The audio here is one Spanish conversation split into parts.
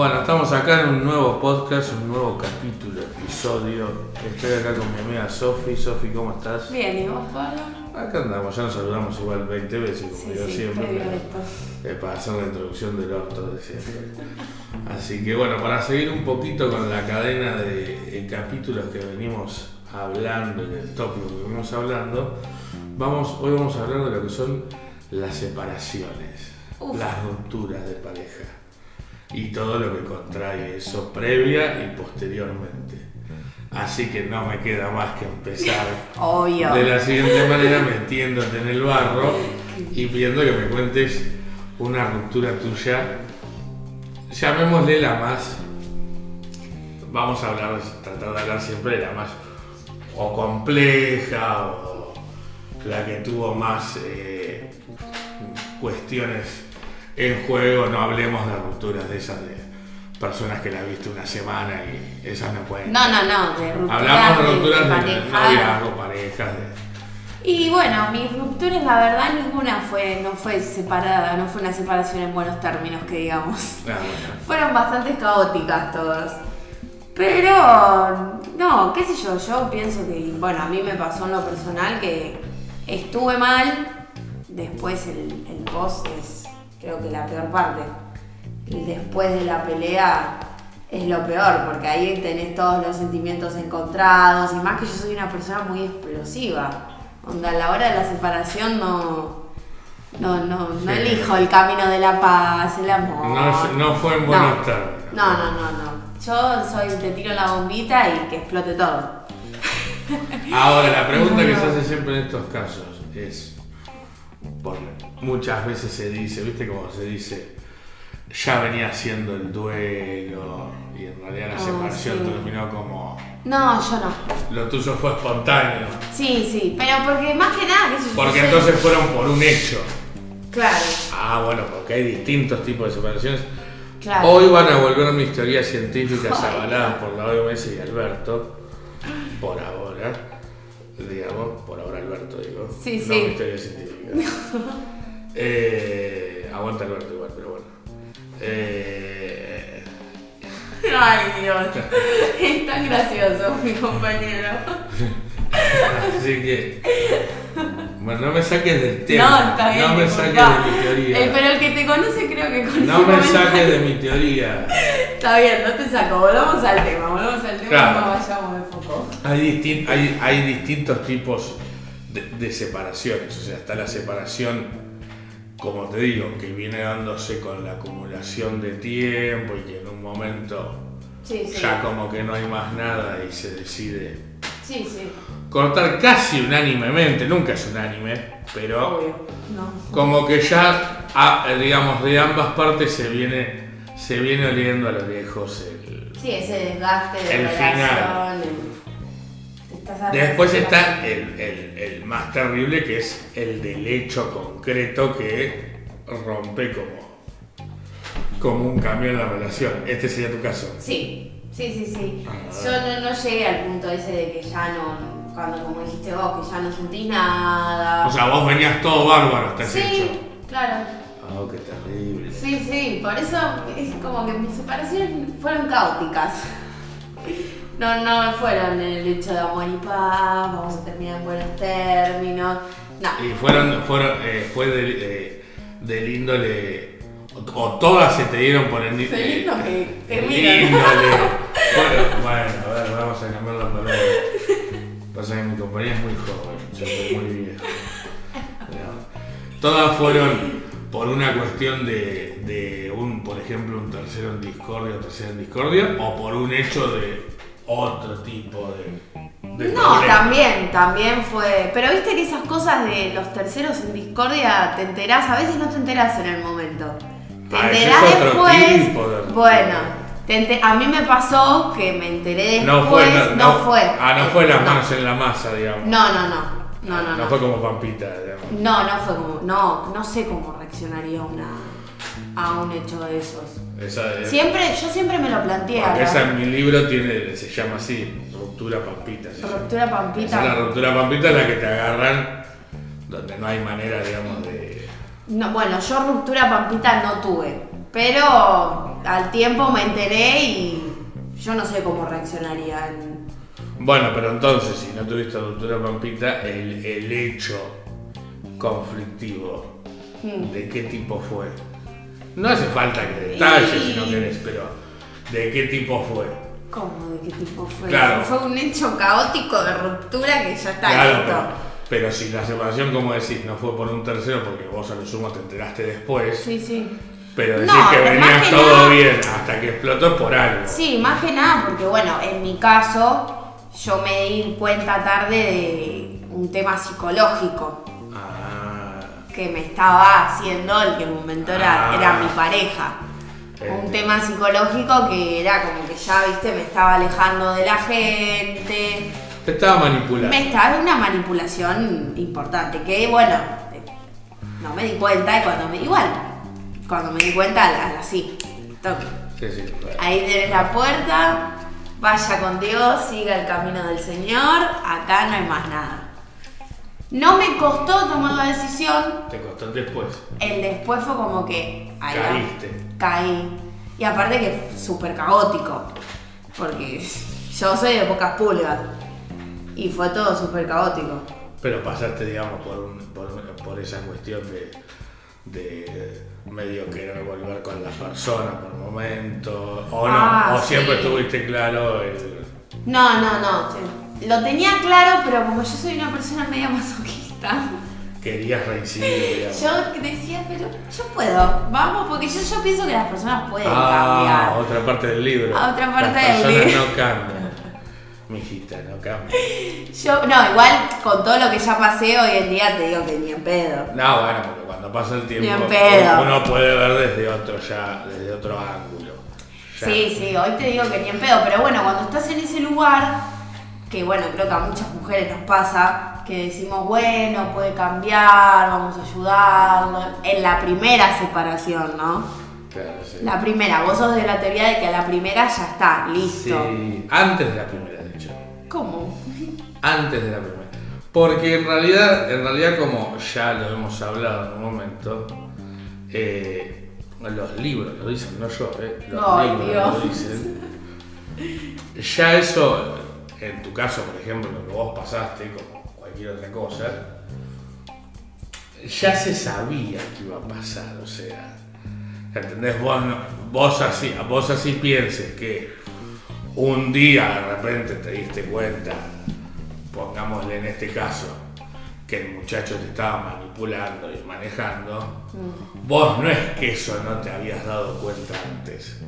Bueno, estamos acá en un nuevo podcast, un nuevo capítulo, episodio. Estoy acá con mi amiga Sofi. Sofi, ¿cómo estás? Bien, ¿y vos, Pablo? Acá andamos, ya nos saludamos igual 20 veces, como Sí, yo sí, siempre. pero- eh, para hacer la introducción del orto de siempre. Así que bueno, para seguir un poquito con la cadena de capítulos que venimos hablando, en el tópico que venimos hablando, vamos, hoy vamos a hablar de lo que son las separaciones, Uf. las rupturas de pareja y todo lo que contrae eso previa y posteriormente. Así que no me queda más que empezar Obvio. de la siguiente manera metiéndote en el barro y pidiendo que me cuentes una ruptura tuya, llamémosle la más, vamos a hablar, tratar de hablar siempre de la más o compleja o la que tuvo más eh, cuestiones en juego, no hablemos de rupturas de esas de personas que la viste una semana y esas no pueden. No, no, no, de rupturas. Hablamos de rupturas de, noviazgo, parejas, de... Y bueno, mis rupturas, la verdad, ninguna fue, no fue separada, no fue una separación en buenos términos, que digamos. Ah, bueno. Fueron bastante caóticas todas. Pero, no, qué sé yo, yo pienso que, bueno, a mí me pasó en lo personal que estuve mal, después el, el post es creo que la peor parte. Después de la pelea es lo peor, porque ahí tenés todos los sentimientos encontrados, y más que yo soy una persona muy explosiva, donde a la hora de la separación no... No, no, no Sí. elijo el camino de la paz, el amor. No, no fue en buenos No. términos. No, no, no, no. Yo soy, te tiro la bombita y que explote todo. Ahora, la pregunta que se hace siempre en estos casos es, por muchas veces se dice, viste cómo se dice, ya venía haciendo el duelo y en realidad la Ah, separación sí. terminó como, No, yo no. lo tuyo fue espontáneo, Sí, sí, pero porque más que nada, yo, porque sé- entonces fueron por un hecho. Claro, Ah, bueno, porque hay distintos tipos de separaciones. claro. Hoy van a volver mis teorías científicas avaladas por la OMS y Alberto, por ahora, digamos, por ahora Alberto digo, Sí, no sí. mis teorías científicas. Eh, aguanta Alberto igual, pero bueno. Eh, Ay, Dios. Es tan gracioso, mi compañero. así que, bueno, no me saques del tema, No, está bien. no me saques de mi teoría. Eh, pero el que te conoce creo que conoce. No me saques de mi teoría. Está bien, no te saco. Volvamos al tema, volvamos al tema Claro. no vayamos de foco. Hay, distin- hay, hay distintos tipos de, de separaciones, o sea, está la separación, como te digo, que viene dándose con la acumulación de tiempo y que en un momento Sí, sí. ya como que no hay más nada y se decide Sí, cortar casi unánimemente, nunca es unánime, pero Obvio. No. como que ya, digamos, de ambas partes se viene, se viene oliendo a lo lejos el, Sí, ese desgaste de El relación. final. el- Después está el, el- el más terrible que es el del hecho concreto que rompe como, como un cambio en la relación. Este sería tu caso. Sí, sí, sí, sí. Ah. Yo no, no llegué al punto ese de que ya no, cuando como dijiste vos, que ya no sentís nada. O sea, vos venías todo bárbaro hasta ese sí, hecho. claro. Ah, qué terrible. Sí, sí, por eso es como que mis separaciones fueron caóticas. No, no fueron el hecho de amor y paz, vamos a terminar en buenos términos. No. Y fueron, fueron eh, fue de, eh, del índole, o, o todas se te dieron por el Del índole que el terminan. índole. Bueno, bueno, a ver, vamos a cambiar la palabra. Pasa que mi compañía es muy joven, yo soy muy viejo. Todas fueron por una cuestión de, de un, por ejemplo, un tercero en discordia o tercera en discordia, o por un hecho de otro tipo de, de No, problema. también, también fue. Pero viste que esas cosas de los terceros en discordia te enterás, a veces no te enterás en el momento. Te Ah, enterás es después. de- Bueno, a mí me pasó que me enteré después. No fue, no, no no- fue. Ah, no fue las No. manos en la masa, digamos. No, no, no. No, no, no. fue como Pampita, digamos. No, no fue como. No, no sé cómo reaccionaría una, a un hecho de esos. Esa, es- Siempre, yo siempre me lo planteé. esa en mi libro tiene, se llama así, ruptura Pampita. llama. Ruptura Esa pampita. es la ruptura Pampita es la que te agarran donde no hay manera, digamos, de... No, bueno, yo ruptura pampita no tuve. Pero al tiempo me enteré y yo no sé cómo reaccionaría. en- Bueno, pero entonces, si no tuviste ruptura Pampita, el, el hecho conflictivo, Hmm. ¿de qué tipo fue? No hace falta que detalles si no querés, pero ¿de qué tipo fue? ¿Cómo? ¿De qué tipo fue? Claro. Fue un hecho caótico de ruptura que ya está Claro, listo. pero, pero si la separación, como decís, no fue por un tercero, porque vos a lo sumo te enteraste después, Sí, sí. pero decís No, que más venía que todo nada- bien hasta que explotó por algo. Sí, más que nada porque, bueno, en mi caso, yo me di cuenta tarde de un tema psicológico que me estaba haciendo el que en un momento era, Ah. era mi pareja. Eh. Un tema psicológico que era como que ya, viste, me estaba alejando de la gente. te estaba manipulando. Me estaba una manipulación importante, que bueno, no me di cuenta y cuando me igual, cuando me di cuenta, a la- así, toque. Sí, sí, claro. Ahí tienes la puerta, vaya con Dios, siga el camino del Señor, acá no hay más nada. No me costó tomar la decisión, Te costó después. el después fue como que ahí Caíste. caí. Y aparte que fue súper caótico, porque yo soy de pocas pulgas y fue todo súper caótico. Pero pasaste, digamos, por, un- por, por esa cuestión de, de medio querer volver con la persona por momento, o no, Ah, o siempre sí. estuviste claro el... No, no, no, sí. Lo tenía claro, pero como yo soy una persona media masoquista. Querías reincidir. Yo decía, pero yo puedo, vamos, porque yo, yo pienso que las personas pueden ah, cambiar. otra parte del libro. A otra parte Las del personas libro. no cambian. Mijita, no cambian. Yo, no, igual con todo lo que ya pasé hoy en día te digo que ni en pedo. No, bueno, porque cuando pasa el tiempo Ni en pedo. uno puede ver desde otro ya, desde otro ángulo. Ya. Sí, sí, hoy te digo que ni en pedo, pero bueno, cuando estás en ese lugar, que bueno, creo que a muchas mujeres nos pasa, que decimos, bueno, puede cambiar, vamos a ayudarlo, en la primera separación, ¿no? Claro, sí. La primera, vos sos de la teoría de que a la primera ya está, listo. Sí, antes de la primera, de hecho. ¿Cómo? Antes de la primera. Porque en realidad, en realidad como ya lo hemos hablado en un momento, eh, los libros lo dicen, no yo, eh, los Ay, libros Dios. lo dicen. Ya eso, en tu caso, por ejemplo, lo que vos pasaste, como cualquier otra cosa, ya se sabía que iba a pasar, o sea, ¿entendés? Vos, no- vos, así, vos así pienses que un día de repente te diste cuenta, pongámosle en este caso, que el muchacho te estaba manipulando y manejando, vos no es que eso no te habías dado cuenta antes,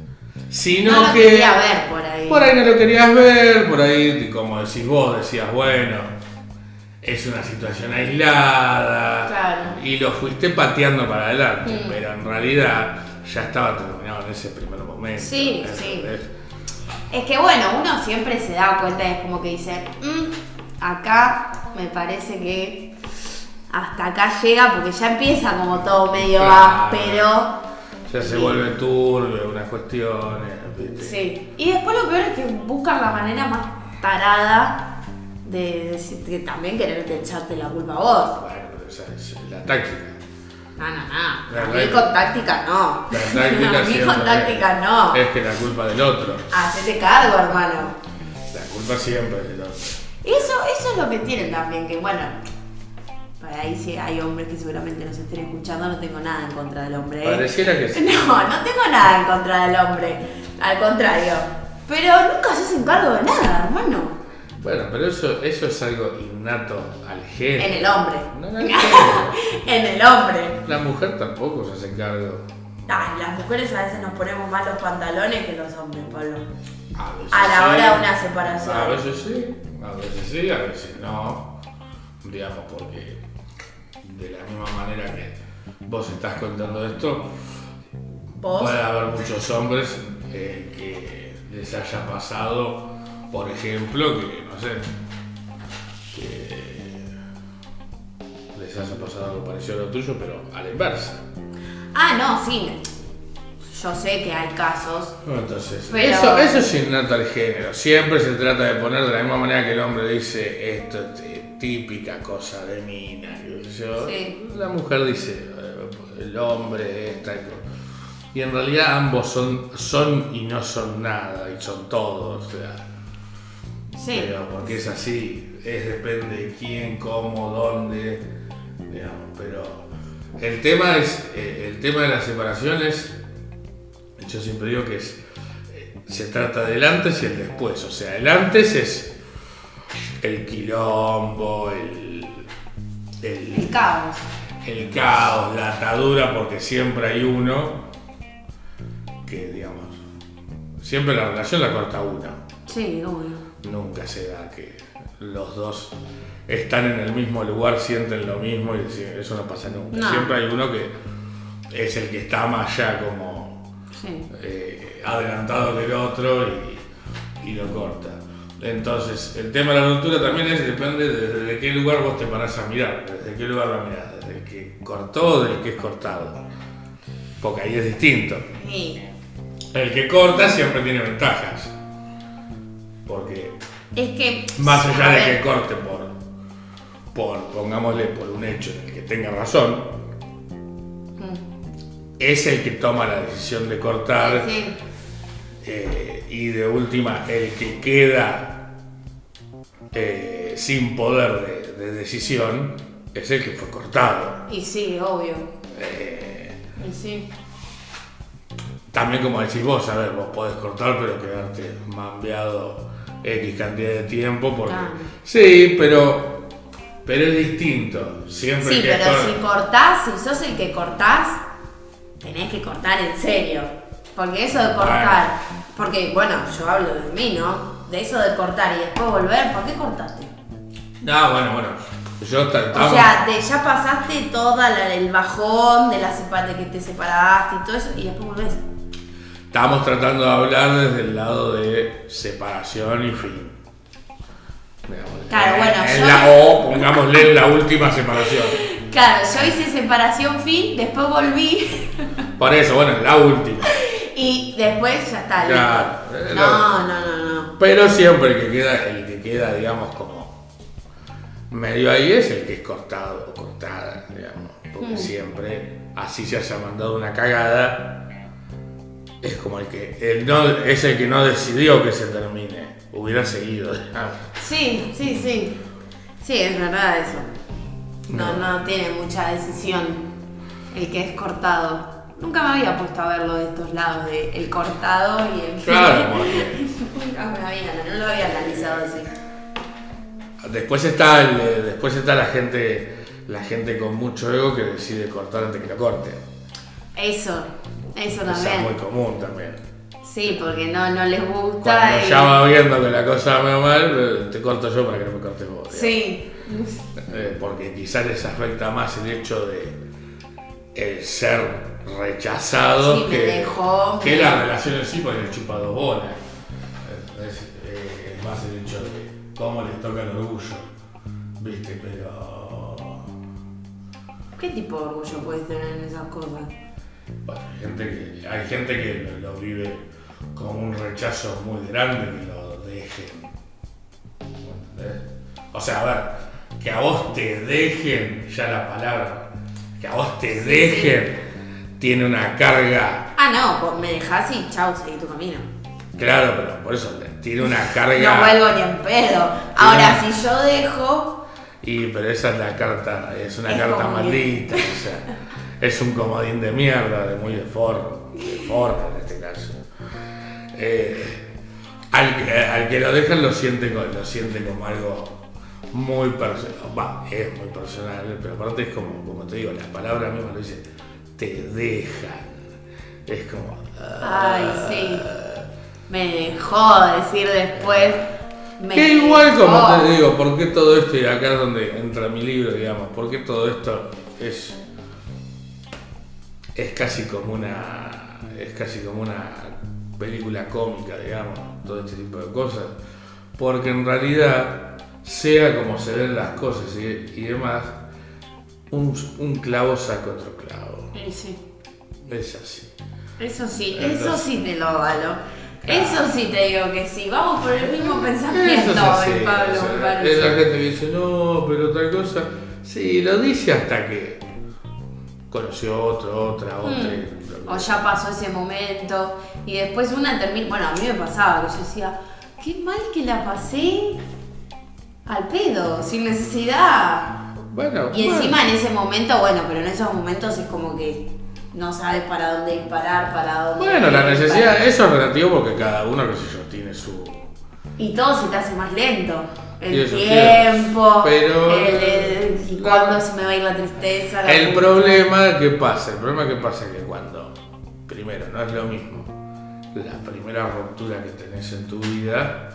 sino No lo que quería ver por ahí. por ahí no lo querías ver, por ahí, como decís vos, decías, bueno, es una situación aislada, Claro. y lo fuiste pateando para adelante, Mm. pero en realidad ya estaba terminado en ese primer momento. Sí, sí. Es que bueno, uno siempre se da cuenta, es como que dice, "Mm, acá me parece que hasta acá llega, porque ya empieza como todo medio Claro. Ya se vuelve turbio, unas cuestiones, ¿viste? Sí. Y después lo peor es que buscan la manera más tarada de decir que también quererte echarte la culpa a vos. Bueno, pero esa es la táctica. No, no, no. A mí con táctica no. La táctica a mí con táctica es- no. Es que la culpa del otro. Hacete cargo, hermano. La culpa siempre es del otro. Eso, eso es lo que tienen también, que bueno, ahí si hay hombres que seguramente nos estén escuchando, no tengo nada en contra del hombre. ¿eh? Pareciera que sí. No, no tengo nada en contra del hombre, al contrario. Pero nunca se hacen cargo de nada, hermano. Bueno, pero eso, eso es algo innato al género. En el hombre. No en el género. en el hombre. La mujer tampoco se hace cargo. Ay, las mujeres a veces nos ponemos más los pantalones que los hombres, Pablo. A, veces A la sí, hora de una separación. A veces sí, a veces sí, a veces no. Digamos, porque de la misma manera que vos estás contando esto, Vos. puede haber muchos hombres eh, que les haya pasado, por ejemplo, que no sé, que les haya pasado algo parecido a lo tuyo, pero a la inversa. Ah, no, sí. Yo sé que hay casos. No, Entonces, Pero- eso, eso es innato al género. Siempre se trata de poner de la misma manera que el hombre dice esto es típica cosa de mina. yo. Sí. La mujer dice eh, el hombre esta. y en realidad ambos son, son y no son nada, y son todos. O sea, Sí. pero porque es así, es depende de quién, cómo, dónde, digamos, pero el tema es, eh, el tema de las separaciones, yo siempre digo que es, eh, se trata del antes y el después, o sea, el antes es el quilombo, el, el, El caos. el caos, la atadura, porque siempre hay uno que, digamos, siempre la relación la corta uno. Sí, obvio. Nunca se da que los dos están en el mismo lugar, sienten lo mismo y eso no pasa nunca. No. Siempre hay uno que es el que está más allá como Sí. eh, adelantado que el otro y, y lo corta. Entonces, el tema de la ruptura también es, depende de desde qué lugar vos te parás a mirar, desde qué lugar la mirás, desde el que cortó o del que es cortado. Porque ahí es distinto. El que corta siempre tiene ventajas. Porque es que. más allá de que corte por, por, pongámosle, por un hecho en el que tenga razón, es el que toma la decisión de cortar Sí. eh, y de última el que queda eh, sin poder de, de decisión es el que fue cortado. Y sí, obvio. Eh, Y sí. también como decís vos, a ver, vos podés cortar pero quedarte mambeado X cantidad de tiempo porque... Claro. Sí, pero, pero es distinto. Siempre Sí, que pero si cortás, si sos el que cortás, tenés que cortar en serio. Porque eso de cortar, porque bueno, yo hablo de mí, ¿no? De eso de cortar y después volver, ¿por qué cortaste? No, bueno, bueno. Yo ta- O sea, de, ya pasaste todo el bajón de, la sepa- de que te separaste y todo eso, y después volvés. Estamos tratando de hablar desde el lado de separación y fin. Digamos, Claro, en- bueno, en yo- la O, pongámosle la última separación. Claro, yo hice separación fin, después volví Por eso, bueno, la última. y después ya está, Claro, listo. eh, No, no, no, no. Pero siempre el que queda, el que queda, digamos, como medio ahí es el que es cortado o cortada, digamos. Porque siempre, así se haya mandado una cagada, es como el que el no, es el que no decidió que se termine. Hubiera seguido, digamos. Sí, sí, sí. Sí, es verdad eso. No, no tiene mucha decisión el que es cortado. Nunca me había puesto a verlo de estos lados, de el cortado y el Claro, porque Nunca me había, no lo había analizado así. después está el- eh, después está la gente, la gente con mucho ego que decide cortar antes que lo corte. Eso, eso Eso es también. muy común también. Sí, porque no, no les gusta. Cuando y- ya va viendo que la cosa va mal, te corto yo para que no me cortes vos. digamos. Sí, Eh, porque quizás les afecta más el hecho de el ser rechazado Sí, que, dejó, que me- la relación en sí, porque les chupa dos bolas. Es, eh, es más el hecho de cómo les toca el orgullo. ¿Viste? Pero. ¿qué tipo de orgullo puedes tener en esas cosas? Bueno, hay gente que, hay gente que lo, lo vive como un rechazo muy grande que lo dejen. ¿Entendés? O sea, a ver, que a vos te dejen, ya la palabra, que a vos te dejen, tiene una carga, Ah, no, pues me dejas y chau, seguí tu camino. claro, pero por eso tiene una carga. No vuelvo ni en pedo. Ahora, si yo dejo, Y pero esa es la carta, es una Es carta maldita, o sea, es un comodín de mierda, de muy de forro, de forro en este caso. Eh, al, que- al que lo dejan lo siente, lo siente como algo muy personal, va, es muy personal, pero aparte es como, como te digo, las palabras mismas lo dicen, te dejan. Es como, ah, ay, sí. Me dejó decir después. Me Que igual como te digo, ¿por qué todo esto, y acá es donde entra mi libro, digamos, por qué todo esto es, es casi como una, es casi como una película cómica, digamos, todo este tipo de cosas? Porque en realidad, sea como se ven las cosas y, y demás, un, un clavo saca otro clavo. Y sí. Es así. Eso sí, Entonces- eso sí te lo avalo. Eso sí te digo que sí. Vamos por el mismo pensamiento así, hoy, Pablo, o sea, me Es parece. la gente dice, no, pero tal cosa. Sí, lo dice hasta que. conoció otro, otra, otra. Mm. O ya pasó ese momento. Y después una termina. Bueno, a mí me pasaba que yo decía, qué mal que la pasé al pedo, sin necesidad. Bueno, Y bueno. encima en ese momento, bueno, pero en esos momentos es como que no sabes para dónde disparar, para dónde. Bueno, la necesidad, eso es relativo porque cada uno, qué sé yo, tiene su. Y todo se te hace más lento. El tiempo, pero- el, el- y cuándo se me va a ir la tristeza. la El problema que pasa, el problema que pasa es que cuando, primero, no es lo mismo la primera ruptura que tenés en tu vida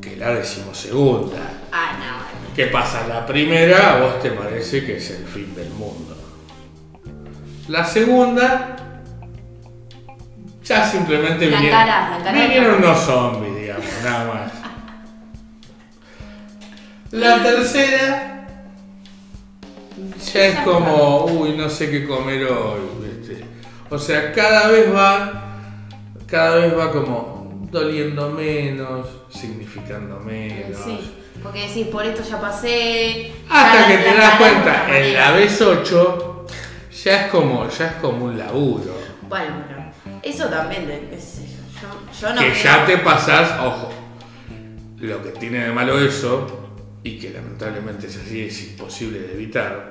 que la decimosegunda. Ah, no. ¿Qué pasa? La primera a vos te parece que es el fin del mundo. La segunda, ya simplemente La vinieron, encarás, la encarás. vinieron unos zombies, digamos, nada más. La tercera, ya es como, uy, no sé qué comer hoy. ¿viste? O sea, cada vez va, cada vez va como doliendo menos, significando menos. Sí, porque decís, por esto ya pasé. Hasta ya que la- te la das cuenta, en la vez 8 ya es como, ya es como un laburo. Bueno, pero eso también, yo, yo, yo no que creo- ya te pasás, ojo, lo que tiene de malo eso, y que lamentablemente es así, es imposible de evitar,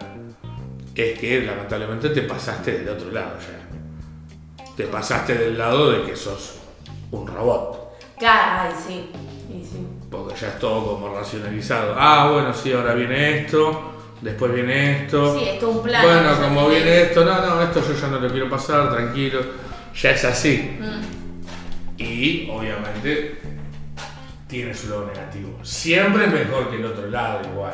es que lamentablemente te pasaste del otro lado ya. Te pasaste del lado de que sos un robot. Claro, sí. y sí. Porque ya es todo como racionalizado. Ah, bueno, sí, ahora viene esto, después viene esto. Sí, esto es un plan. Bueno, como viene esto, no, no, esto yo ya no lo quiero pasar, tranquilo. Ya es así. Mm, Y obviamente tiene su lado negativo. Siempre es mejor que el otro lado igual.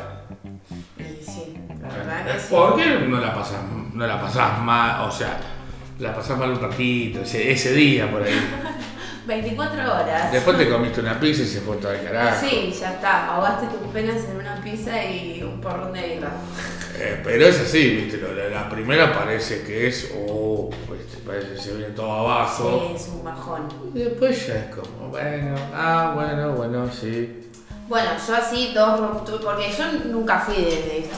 sí, la verdad que sí. Porque no la pasás, no la pasás mal, o sea, la pasás mal un ratito, ese, ese día por ahí. 24 horas. Después te comiste una pizza y se fue todo el carajo. Sí, ya está. Ahogaste tus penas en una pizza y un porrón de birra. Eh, pero es así, viste, la, la primera parece que es, oh, viste, parece que se viene todo abajo. Sí, es un bajón. Y después ya es como, bueno, ah, bueno, bueno, sí. Bueno, yo así dos rupturas, porque yo nunca fui de, de esto.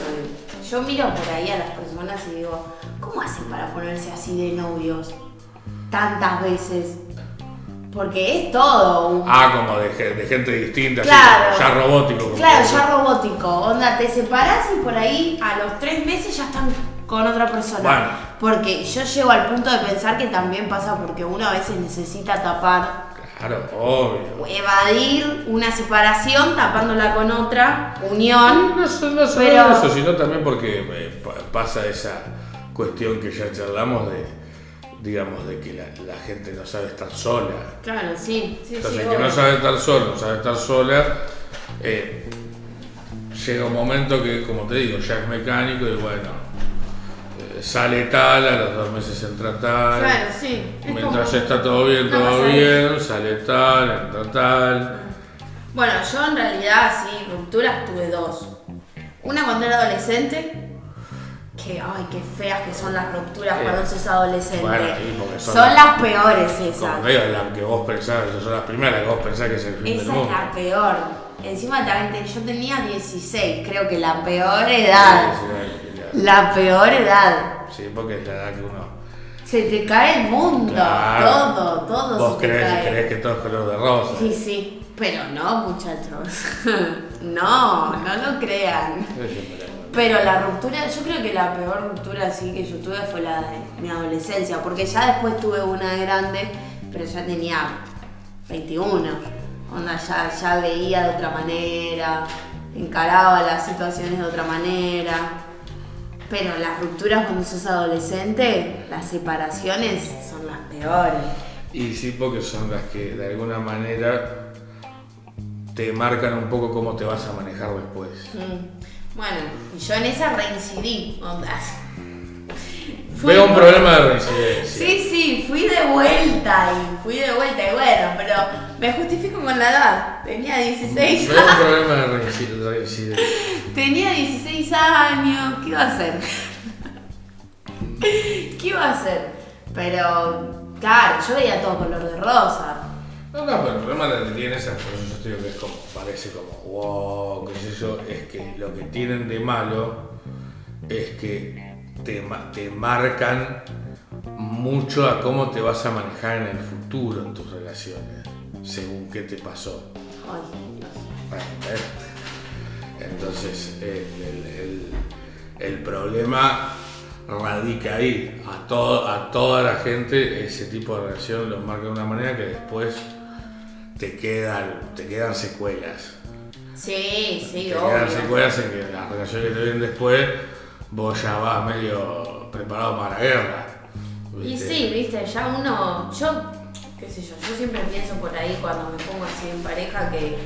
Yo miro por ahí a las personas y digo, ¿cómo hacen para ponerse así de novios tantas veces? Porque es todo un... Ah, como de, ge- de gente distinta, Claro. ya robótico. como Claro, ya robótico. Onda, te separás y por ahí a los tres meses ya están con otra persona. Bueno. Porque yo llego al punto de pensar que también pasa porque uno a veces necesita tapar Claro, obvio. evadir una separación tapándola con otra unión. No, no solo Pero- eso, sino también porque eh, pa- pasa esa cuestión que ya charlamos de, digamos, de que la, la gente no sabe estar sola. Claro, sí, sí, Entonces, sí. el que no sabe estar solo, no sabe estar sola, eh, llega un momento que, como te digo, ya es mecánico y bueno, eh, sale tal, a los dos meses entra tal. Claro, sí. Es Mientras como- está todo bien, todo bien, sale tal, entra tal. Bueno, yo en realidad sí, rupturas tuve dos. Una cuando era adolescente, que ay, qué feas que son las rupturas Sí. cuando sos adolescente. Bueno, son son las- las peores esas. Como te digo, la que vos pensás, esas son las primeras que vos pensás que es el fin del Esa es la peor. Encima también yo tenía 16, creo que la peor edad. Sí, La peor edad. Sí, porque es la edad que uno. Se te cae el mundo, Claro. todo, todo Vos se te crees, cae. crees que todo es color de rosa. Sí, sí, pero no, muchachos. no, no lo crean. Pero la ruptura, yo creo que la peor ruptura así que yo tuve fue la de mi adolescencia, porque ya después tuve una grande, pero ya tenía 21. Onda, ya, ya veía de otra manera, encaraba las situaciones de otra manera. Pero las rupturas cuando sos adolescente, las separaciones son las peores. Y sí, porque son las que de alguna manera te marcan un poco cómo te vas a manejar después. Mm. Bueno, y yo en esa reincidí, onda. Fui- Veo un problema de reincidencia. Sí, sí, fui de vuelta y fui de vuelta y bueno, pero me justifico con la edad. Tenía 16 Veo un problema de reincidencia. Tenía 16 años, ¿qué iba a hacer? ¿Qué iba a hacer? Pero, claro, yo veía todo color de rosa. No, no, pero el problema que tienen esas, por eso yo te digo que es como, parece como, wow, qué sé yo, es que lo que tienen de malo es que te, te marcan mucho a cómo te vas a manejar en el futuro en tus relaciones, según qué te pasó. Ay, Dios. ¿ves? Entonces, el, el- el- el problema radica ahí. A, todo, a toda la gente ese tipo de relación los marca de una manera que después te quedan, te quedan secuelas. Sí, sí, te quedan secuelas en que las relaciones que te vienen después, vos ya vas medio preparado para la guerra. Y sí, viste, ya uno, yo, qué sé yo, yo siempre pienso por ahí cuando me pongo así en pareja que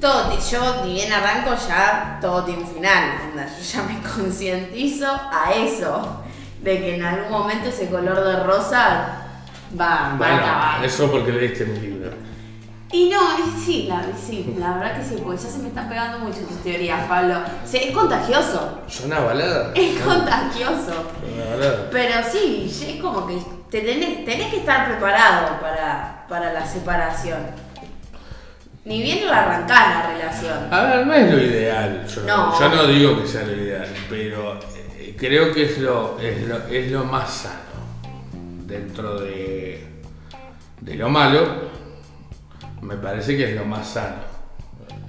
todo, yo ni bien arranco ya todo tiene un final, onda, yo ya me concientizo a eso, de que en algún momento ese color de rosa va, va a acabar. eso porque leíste mi libro. Y no, sí, la, sí, la verdad que sí, porque ya se me están pegando mucho tus teorías, Pablo. Sí, es contagioso, ¿Suena balada? es contagioso. Una balada. Pero sí, es como que te tenés, tenés que estar preparado para, para la separación. Ni bien lo arrancás la relación. A ver, no es lo ideal. Yo no, No. yo no digo que sea lo ideal, pero eh, creo que es lo, es lo, es lo más sano. Dentro de, de lo malo, me parece que es lo más sano.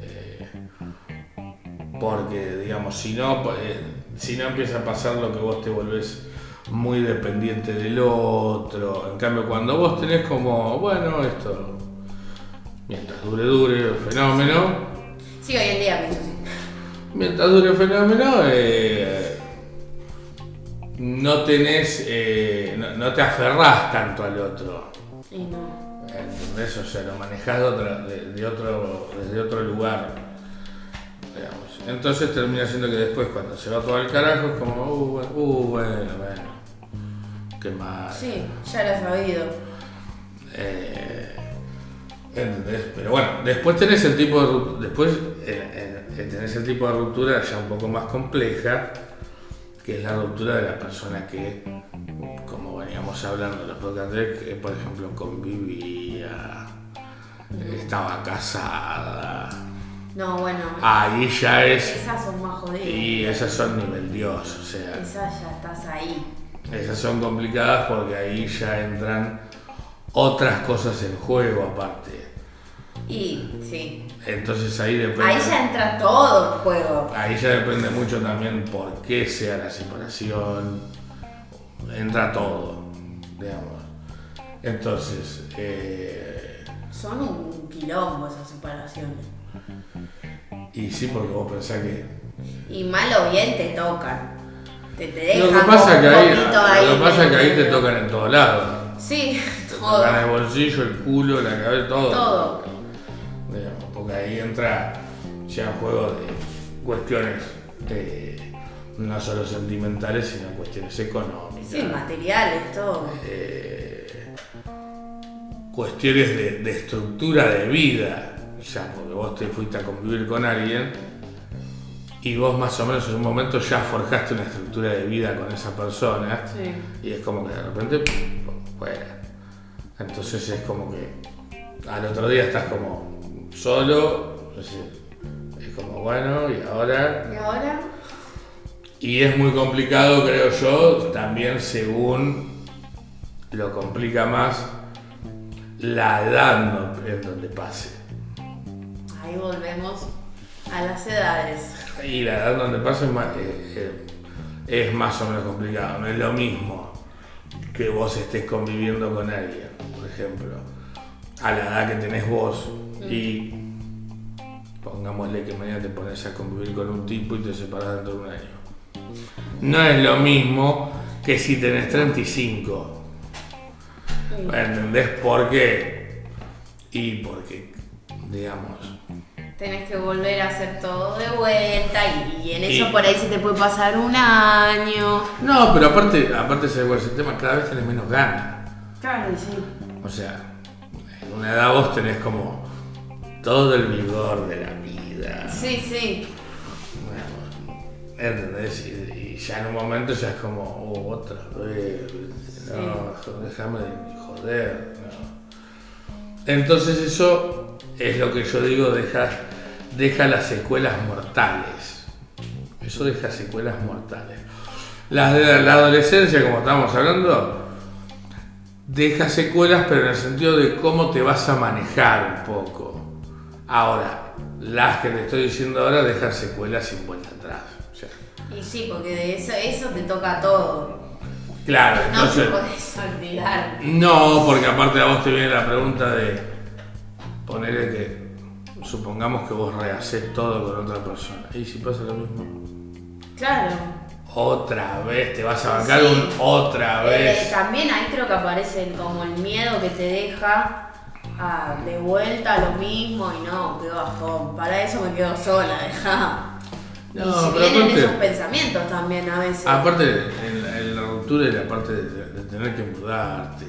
Eh, porque, digamos, si no, eh, si no empieza a pasar lo que vos te volvés muy dependiente del otro. En cambio, cuando vos tenés como, bueno, esto, mientras dure, dure el fenómeno, Sí, hoy en día pienso así. Mientras dure el fenómeno, eh, no tenés, no, no te aferrás tanto al otro. Y no. ¿Entendés? O sea, lo manejás de, otra- de- de otro, desde otro lugar. digamos. Entonces termina siendo que después, cuando se va todo al carajo, es como, uh, bueno, uh, bueno, bueno. Qué mal. Sí, ya lo he sabido. Eh, ¿Entendés? Pero bueno, después tenés el tipo de ru- después eh, eh, tenés el tipo de ruptura ya un poco más compleja, que es la ruptura de la persona que, veníamos hablando los podcasts, que por ejemplo convivía, estaba casada. No, bueno. Ahí ya es. Esas son más jodidas. Y esas son nivel Dios, o sea. Esas ya estás ahí. Esas son complicadas porque ahí ya entran otras cosas en juego aparte. Y sí. Entonces ahí depende. Ahí ya entra todo en juego. ahí ya depende mucho también por qué sea la separación. Entra todo, digamos. Entonces, eh, Son un quilombo esas separaciones. y sí, porque vos pensás que. Y mal o bien te tocan. Te, te dejan Lo que pasa como que un ahí, lo que pasa que ahí te tocan en todos lados. Sí, Te todo. tocan el bolsillo, el culo, la cabeza, todo. Todo. Digamos, porque ahí entra ya un juego de cuestiones eh, no solo sentimentales, sino cuestiones económicas. Sí, materiales, todo. eh, cuestiones de, de estructura de vida, ya porque vos te fuiste a convivir con alguien y vos más o menos en un momento ya forjaste una estructura de vida con esa persona Sí. y es como que de repente, pum, fuera. Entonces es como que al otro día estás como solo, es decir, es como bueno, y ahora ¿Y ahora? Y es muy complicado, creo yo, también según lo complica más la edad en donde pase. Ahí volvemos a las edades. Y la edad donde pase es más, eh, eh, es más o menos complicado. No es lo mismo que vos estés conviviendo con alguien, por ejemplo, a la edad que tenés vos y pongámosle que mañana te pones a convivir con un tipo y te separas dentro de un año. No es lo mismo que si tenés 35. Sí. ¿Entendés por qué? Y porque, digamos, Tenés que volver a hacer todo de vuelta y, y en eso Y- por ahí se te puede pasar un año. No, pero aparte, aparte ¿sabes cuál es el tema? Cada vez tenés menos ganas. Claro, sí. O sea, en una edad vos tenés como todo el vigor de la vida. Sí, sí. ¿Entendés? Y, y ya en un momento ya es como, oh, otra vez. No, déjame de joder. no. Entonces eso es lo que yo digo, deja, deja las secuelas mortales. Eso deja secuelas mortales. Las de la adolescencia, como estamos hablando, deja secuelas, pero en el sentido de cómo te vas a manejar un poco. Ahora, las que te estoy diciendo ahora dejan secuelas sin vuelta atrás. Y sí, porque de eso, eso te toca todo. claro, No te entonces. podés olvidar. No, porque aparte a vos te viene la pregunta de ponerle que supongamos que vos rehaces todo con otra persona. Y si pasa lo mismo, Claro. otra vez te vas a bancar Sí. un otra Eh, vez. también ahí creo que aparece como el miedo que te deja a de vuelta lo mismo y no, qué bajón. Para eso me quedo sola, deja. No, y si pero vienen aparte- esos pensamientos también a veces. Aparte, en la, en la ruptura y la parte de, de tener que mudarte,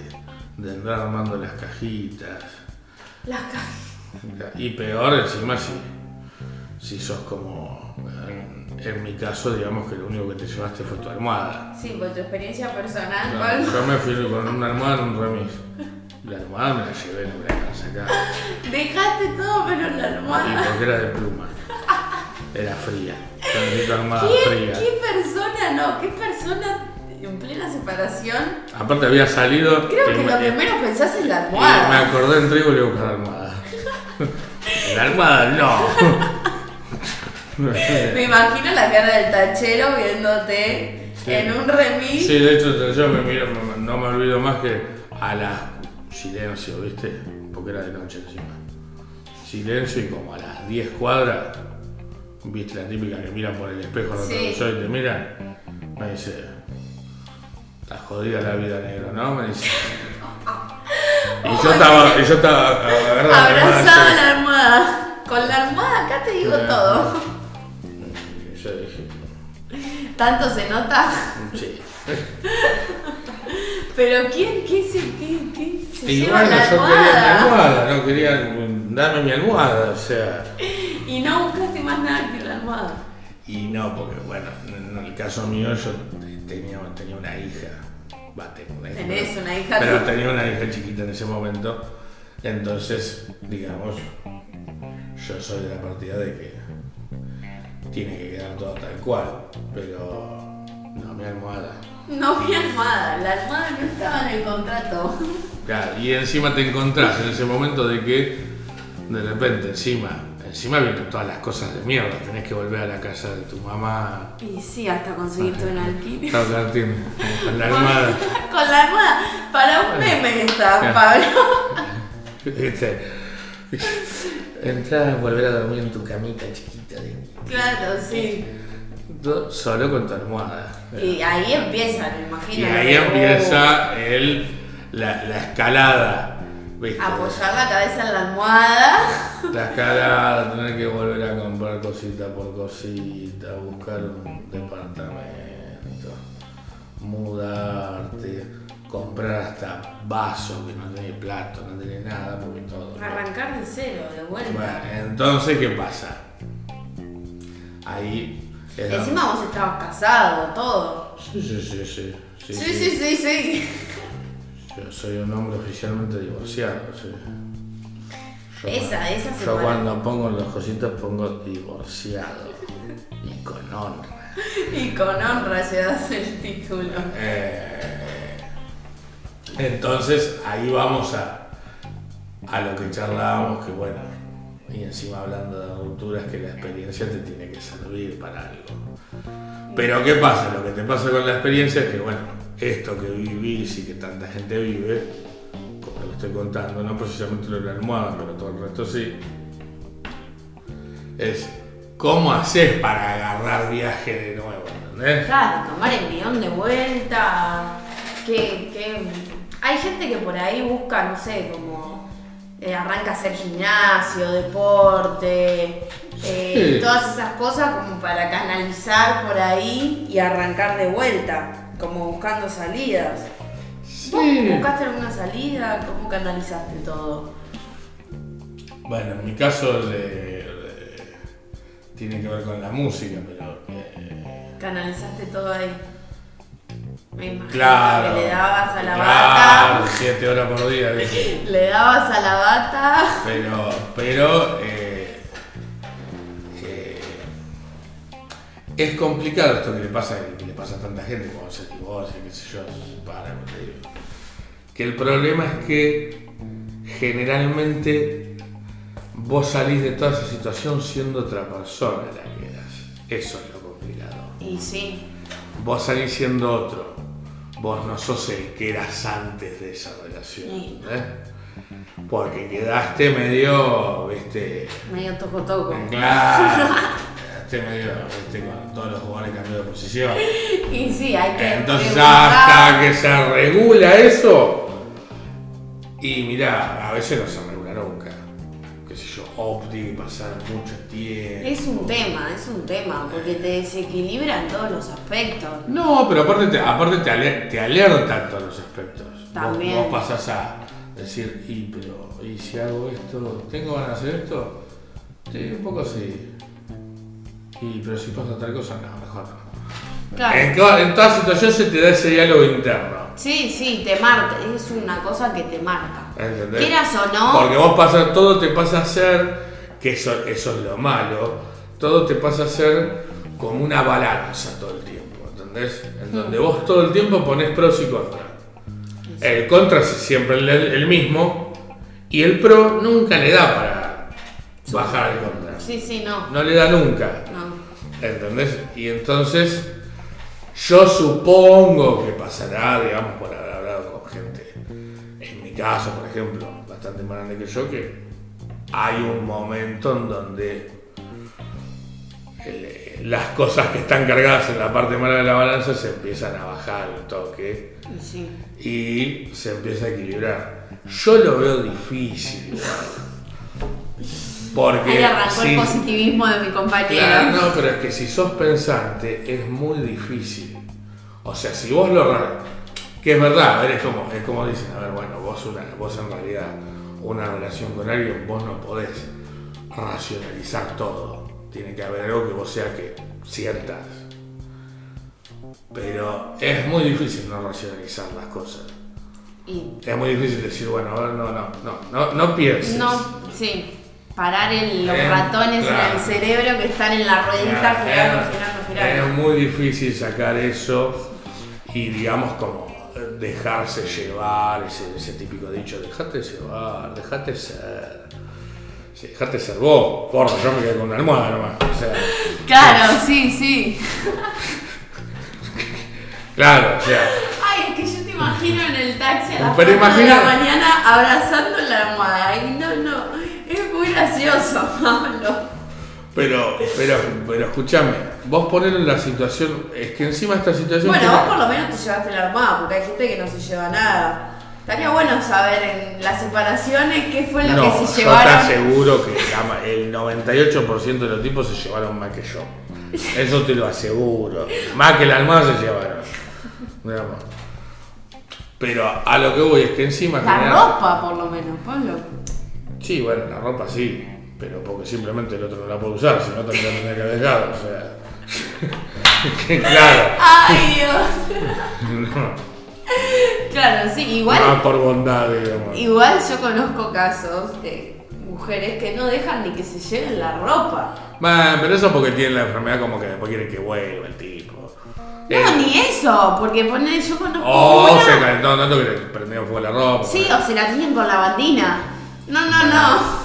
de andar armando las cajitas. Las ca- Y peor encima si, si sos como, en, en mi caso, digamos que lo único que te llevaste fue tu almohada. Sí, con tu experiencia personal, No, yo me fui con una almohada en un remis. La almohada me la llevé, no me la sacar. Dejaste todo menos la Y almohada. porque era de pluma. Era fría. Almohada ¿Qué, fría. ¿Qué persona no? ¿Qué persona en plena separación? Aparte había salido. Creo que me- lo que menos pensás es la y me almohada. acordé en trigo y le buscar la almohada. La almohada no. Me imagino la cara del tachero viéndote Sí. en un remis. Sí, de hecho yo me miro, me- no me olvido más que a la silencio, ¿viste? Porque era de noche encima. Silencio y como a las 10 cuadras, ¿viste la típica que miran por el espejo Sí. retrovisor y te miran? Me dice, está jodida la vida negro, ¿no? Me dice. Y yo estaba, y yo estaba almohada Abrazada la almohada. Con la almohada acá te digo todo. Yo dije, Tanto se nota. sí. Pero ¿quién, qué se, qué, qué se Y lleva bueno, la yo quería mi almohada? almohada, no quería darme mi almohada, o sea. Y no buscaste más nada que la almohada. Y no, porque bueno, en el caso mío yo tenía, tenía una hija. Va, tengo una hija. Tenés una hija Pero tenía una hija chiquita en ese momento. Entonces, digamos, yo soy de la partida de que tiene que quedar todo tal cual. Pero no, mi almohada. No mi almohada. La almohada no estaba en el contrato. Claro, y encima te encontrás en ese momento de que de repente encima, encima vienen todas las cosas de mierda, tenés que volver a la casa de tu mamá, Y sí, hasta conseguirte un alquiler. Claro, claro, tiene, con la almohada. Con la almohada. Para un meme está. Pablo. ¿Viste? Entrás a volver a dormir en tu camita chiquita de Claro, sí. solo con tu almohada. Y ahí empieza, me Y imagino. ahí lo de, empieza el, la, la escalada. ¿Viste? Apoyar la cabeza en la almohada. La escalada, tener que volver a comprar cosita por cosita, buscar un departamento, mudarte, comprar hasta vasos que no tenés plato, no tenés nada, porque todo. Arrancar de cero, de vuelta. Bueno, entonces, ¿qué pasa? Ahí. Encima vos estabas casado, todo. Sí, sí, sí, sí. Sí, Sí, sí, sí, sí. Yo soy un hombre oficialmente divorciado, sí. Esa, esa se Yo pone. cuando pongo los cositos pongo divorciado. Y con honra. Y con honra llevas el título. Eh, entonces ahí vamos a, a lo que charlábamos, que bueno, y encima hablando de rupturas, que la experiencia te tiene que servir para algo. Pero ¿qué pasa? Lo que te pasa con la experiencia es que, bueno, esto que vivís y que tanta gente vive, como lo estoy contando, no precisamente lo de la almohada, pero todo el resto sí, es cómo haces para agarrar viaje de nuevo, ¿entendés? Claro, tomar envión de vuelta. Que, que... Hay gente que por ahí busca, no sé, como eh, arranca a hacer gimnasio, deporte, eh, Sí. todas esas cosas como para canalizar por ahí y arrancar de vuelta, como buscando salidas. ¿Vos buscaste alguna salida? ¿Cómo canalizaste todo? Bueno, en mi caso de- de- tiene que ver con la música, pero eh, Canalizaste todo ahí. Me imagino claro. que le dabas a la claro, bata. siete horas por día, ¿viste? Le dabas a la bata. Pero, pero eh, es complicado esto que le pasa, que le pasa a tanta gente cuando se divorcia, qué sé yo, se separa, no te digo. Que el problema es que generalmente vos salís de toda esa situación siendo otra persona la que eras. Eso es lo complicado. Y sí, Vos salís siendo otro. Vos no sos el que eras antes de esa relación. Sí. ¿eh? Porque quedaste medio, viste, medio toco toco. claro. Medio, viste, con todos los jugadores cambiando de posición. Y sí, hay que. Entonces hasta que se regula eso. Y mirá, a veces no se regula nunca. Qué sé yo, o tiene que pasar mucho tiempo. Es un tema, es un tema, porque te desequilibra en todos los aspectos. No, pero aparte te, aparte te, ale- te alerta en todos los aspectos. Vos- También. Vos, pasás a decir, y pero, ¿y si hago esto? ¿Tengo ganas de hacer esto? Sí, un poco sí. Y pero si pasa tal cosa, no, mejor no. Claro. En, en toda situación se te da ese diálogo interno. Sí, sí, te marca, es una cosa que te marca. ¿Entendés? Quieras o no, Porque vos pasas, todo te pasa a ser, que eso, eso es lo malo, todo te pasa a ser como una balanza todo el tiempo, ¿entendés? En donde vos todo el tiempo pones pros y contras. El contra es siempre el, el mismo y el pro nunca le da para bajar al contra. sí, sí, no. No le da nunca. ¿Entendés? Y entonces yo supongo que pasará, digamos, por haber hablado con gente, en mi caso, por ejemplo, bastante más grande que yo, que hay un momento en donde el- las cosas que están cargadas en la parte mala de la balanza se empiezan a bajar un toque Y sí. y se empieza a equilibrar. Yo lo veo difícil, igual. Porque Ahí arrancó si- el positivismo de mi compañero. Claro, no, pero es que si sos pensante es muy difícil. O sea, si vos lo... Que es verdad, a ver, es como, es como dicen, a ver, bueno, vos, una, vos en realidad una relación con alguien, vos no podés racionalizar todo. Tiene que haber algo que vos sea que sientas. Pero es muy difícil no racionalizar las cosas. Y Es muy difícil decir, bueno, a ver, no, no, no, no, no pienses. no, sí. Parar el- los ratones claro. en el cerebro que están en la ruedita Claro, girando, girando, girando. Es muy difícil sacar eso y digamos como dejarse llevar, ese, ese típico dicho, dejate llevar, dejate ser. Sí, dejate ser vos, porra, yo me quedé con una almohada nomás. O sea, Claro, sí, sí. claro, o sea, Ay, es que yo te imagino en el taxi a las Pero 4 de la imagina- mañana abrazando la almohada. No, no. Gracioso, Pablo. pero, pero, pero escúchame, vos ponelo en la situación, es que encima esta situación. Bueno, vos por lo menos te llevaste la almohada, porque hay gente que no se lleva nada. Estaría bueno saber en las separaciones qué fue lo no, que se yo llevaron. aseguro que la ma- el 98% de los tipos se llevaron más que yo. Eso te lo aseguro. Más que la almohada se llevaron. Pero a lo que voy es que encima... La general- ropa, por lo menos, Pablo. Sí, bueno, la ropa sí. Pero porque simplemente el otro no la puede usar, si no también la tendría que dejado. O sea... que claro. Ay, Dios. No, Claro, sí, igual. no por bondad, digamos. Igual yo conozco casos de mujeres que no dejan ni que se lleven la ropa. Bueno, pero eso porque tiene la enfermedad como que después quiere que vuelva el tipo. No, Eh, ni eso, porque pone, yo conozco Oh, una- se calentó tanto que le prendieron fuego la ropa. Sí, o se la tienen con la bandina. No, no, no.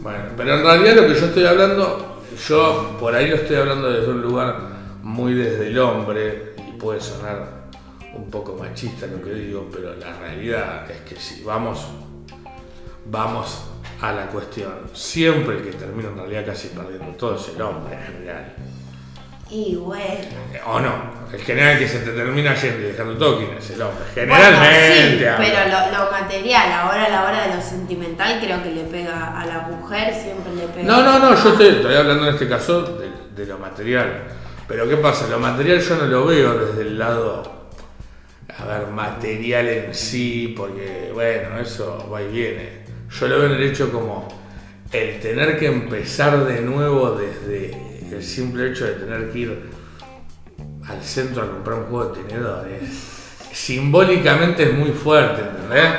Bueno, pero en realidad lo que yo estoy hablando, yo por ahí lo estoy hablando desde un lugar muy desde el hombre y puede sonar un poco machista lo que digo, pero la realidad es que si vamos, vamos a la cuestión, siempre el que termina en realidad casi perdiendo todo es el hombre en general. Y bueno. O no, el general que se te termina yendo y dejando todo, ¿quién es el hombre? Bueno, Generalmente. sí, hablo. pero lo, lo material, ahora a la hora de lo sentimental, creo que le pega a la mujer, siempre le pega. No, no, no, yo estoy, estoy hablando en este caso de, de lo material. Pero ¿qué pasa? Lo material yo no lo veo desde el lado, a ver, material en sí, porque, bueno, eso va y viene. Yo lo veo en el hecho como el tener que empezar de nuevo desde el simple hecho de tener que ir al centro a comprar un juego de tenedores. Simbólicamente es muy fuerte, ¿entendés?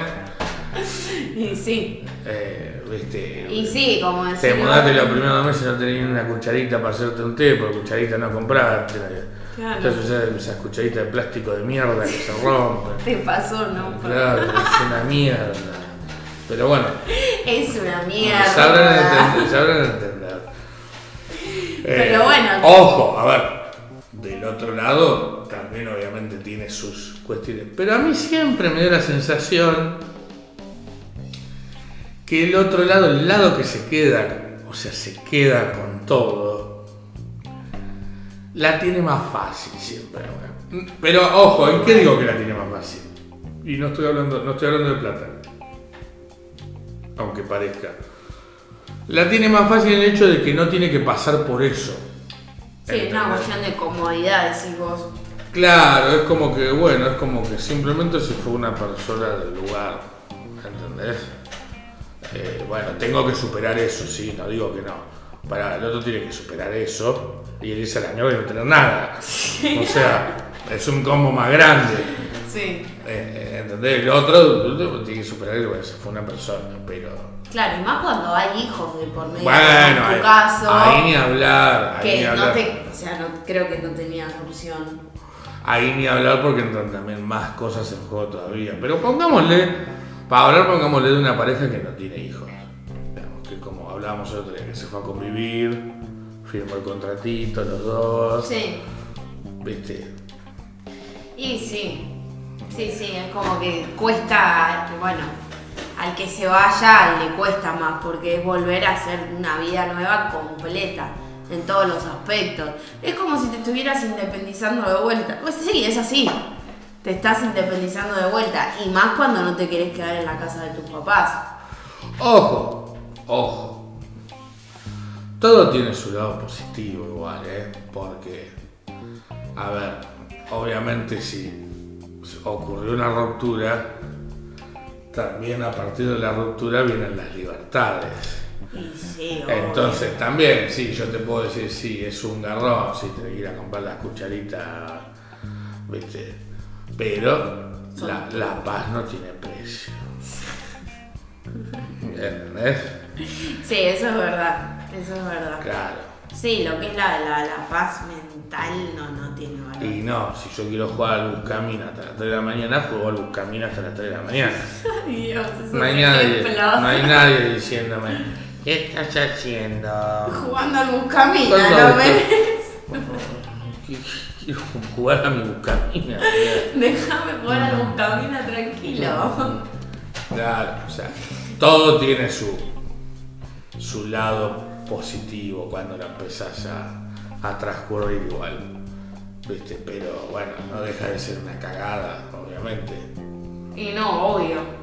Y sí. Eh, ¿viste? Y sí, como Te decir. mudaste los primeros meses y no tenías una cucharita para hacerte un té, porque cucharita no compraste. Claro. Entonces esas cucharitas de plástico de mierda que se rompen. Te pasó, ¿no? Claro, es una mierda. Pero bueno, Es una mierda. sabrán entender. Sabrán entender. Pero bueno. Ojo, a ver, del otro lado también obviamente tiene sus cuestiones. Pero a mí siempre me da la sensación que el otro lado, el lado que se queda, o sea, se queda con todo, la tiene más fácil siempre. Pero ojo, ¿en qué digo que la tiene más fácil? Y no estoy hablando, no estoy hablando de plata. Aunque parezca. La tiene más fácil el hecho de que no tiene que pasar por eso. Sí, es una cuestión de comodidad, decís vos. Claro, es como que, bueno, es como que simplemente se fue una persona del lugar, ¿entendés? Eh, bueno, tengo que superar eso, sí, no digo que no. Para el otro tiene que superar eso y él irse al año y no tener nada. O sea, es un combo más grande. Sí. Eh, eh, ¿Entendés? El otro, el otro tiene que superar eso, bueno, se fue una persona, pero. Claro, y más cuando hay hijos de por medio, Bueno, en tu caso, ahí ni hablar, ahí ni que no hablar. te, o sea, no, creo que no tenías opción. Ahí ni hablar porque entran también más cosas en juego todavía. Pero pongámosle, para hablar pongámosle de una pareja que no tiene hijos. Que como hablábamos el otro día, que se fue a convivir, firmó el contratito los dos, Sí, viste. y sí, sí, sí, es como que cuesta, bueno, al que se vaya le cuesta más porque es volver a hacer una vida nueva completa en todos los aspectos. Es como si te estuvieras independizando de vuelta. Pues sí, es así. Te estás independizando de vuelta y más cuando no te querés quedar en la casa de tus papás. Ojo, ojo. Todo tiene su lado positivo igual, ¿eh? Porque, a ver, obviamente si ocurrió una ruptura, también a partir de la ruptura vienen las libertades. Y sí. Entonces también, sí, yo te puedo decir, sí, es un garrón, sí, te ir a comprar las cucharitas, ¿viste? Pero la, la paz no tiene precio. ¿Entendés? Sí, eso es verdad. Eso es verdad. Claro. Sí, lo que es la, la, la paz mental no, no tiene valor. Y no, si yo quiero jugar al Buscamina hasta las 3 de la mañana, juego al Buscamina hasta las 3 de la mañana. Dios, esos No hay nadie, no hay nadie diciéndome, ¿qué estás haciendo? Jugando al buscamina, ¿Cuándo ¿no ves? Quiero jugar a mi Buscamina. Déjame jugar al buscamina tranquilo. Claro, o sea, todo tiene su, su lado positivo cuando lo empezás a, a transcurrir igual. ¿Viste? Pero bueno, no deja de ser una cagada, obviamente. Y no, obvio.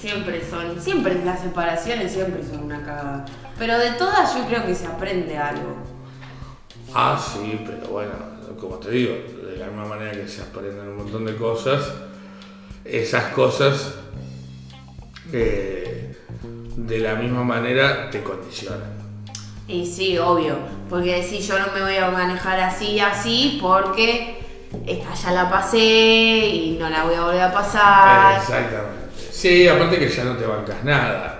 Siempre son, siempre las separaciones siempre son una cagada. Pero de todas yo creo que se aprende algo. Ah, sí, pero bueno, como te digo, de la misma manera que se aprenden un montón de cosas, esas cosas eh, de la misma manera te condicionan. Y sí, obvio. Porque si yo no me voy a manejar así y así, porque esta ya la pasé y no la voy a volver a pasar. Exactamente. Sí, aparte que ya no te bancas nada.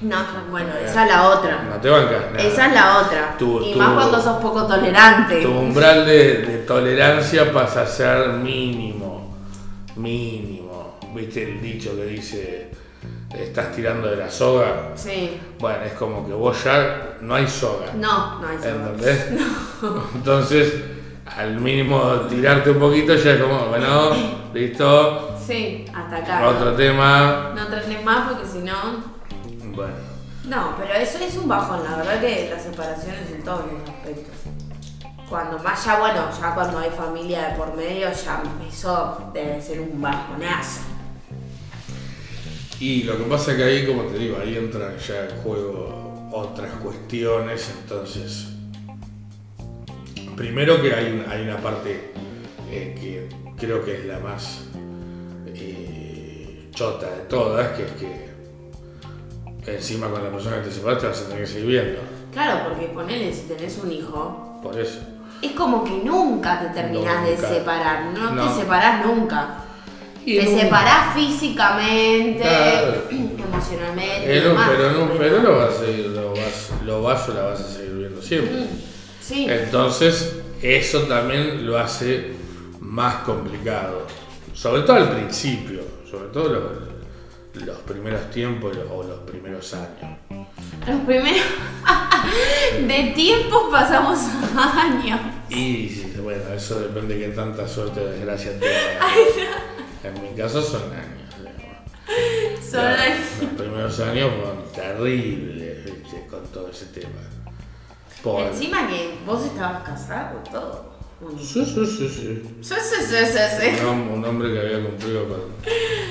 No, bueno, esa es la otra. No te bancas nada. Esa es la otra. Tu- y tu- más cuando sos poco tolerante. Tu umbral de, de tolerancia pasa a ser mínimo. Mínimo. ¿Viste el dicho que dice, estás tirando de la soga? Sí. Bueno, es como que vos ya no hay soga. No, no hay soga. ¿Entendés? Entonces, al mínimo tirarte un poquito ya es como, bueno, listo, Sí, hasta acá. otro tema. No trates más porque si no. Bueno, No, pero eso es un bajón, la verdad que las separaciones en todos los aspectos. Cuando más ya, bueno, ya cuando hay familia de por medio, ya eso debe ser un bajonazo. Y lo que pasa es que ahí, como te digo, ahí entran ya en juego otras cuestiones, entonces, primero que hay, un- hay una parte eh, que creo que es la más eh, chota de todas, que es que encima con la persona que te separaste vas a tener que seguir viendo. Claro, porque ponele, si tenés un hijo, Por eso. es como que nunca te terminás de separar, no, No. te separás nunca. Y te un- separás físicamente, Claro. emocionalmente. En un- demás, pero, en un- pero lo vas a seguir, lo vas, lo vas o la vas a seguir viendo siempre. Mm, Sí, Entonces, eso también lo hace más complicado. Sobre todo al principio, sobre todo los, los primeros tiempos o los primeros años. los primeros. de tiempos pasamos años. Y bueno, eso depende de qué tanta suerte o desgracia tengas. En mi caso son años. Son Ya, años. Los primeros años fueron terribles ¿viste? con todo ese tema. Por- Encima que vos estabas casado, todo. Sí, sí, sí, sí. Sí, sí, sí, sí, sí. Un, hom- un hombre que había cumplido con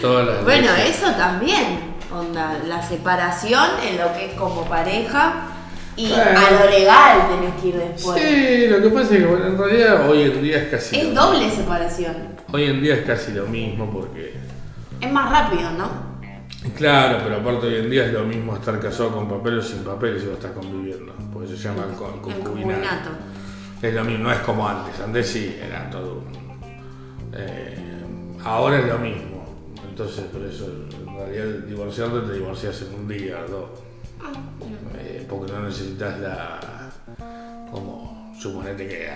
todas las Bueno, leyes. eso también. Onda, la separación en lo que es como pareja y a lo legal tenés que ir después. Sí, lo que pasa es que bueno, en realidad hoy en día es casi Es doble separación. hoy en día es casi lo mismo porque Es más rápido, ¿no? claro, pero aparte hoy en día es lo mismo estar casado con papeles o sin papeles si vos estás conviviendo, porque se llama El concubinato. concubinato. Es lo mismo, no es como antes, antes sí era todo un- eh, ahora es lo mismo. Entonces por eso en realidad divorciarte te divorcias en un día o dos. Eh, porque no necesitas la. como. suponete que.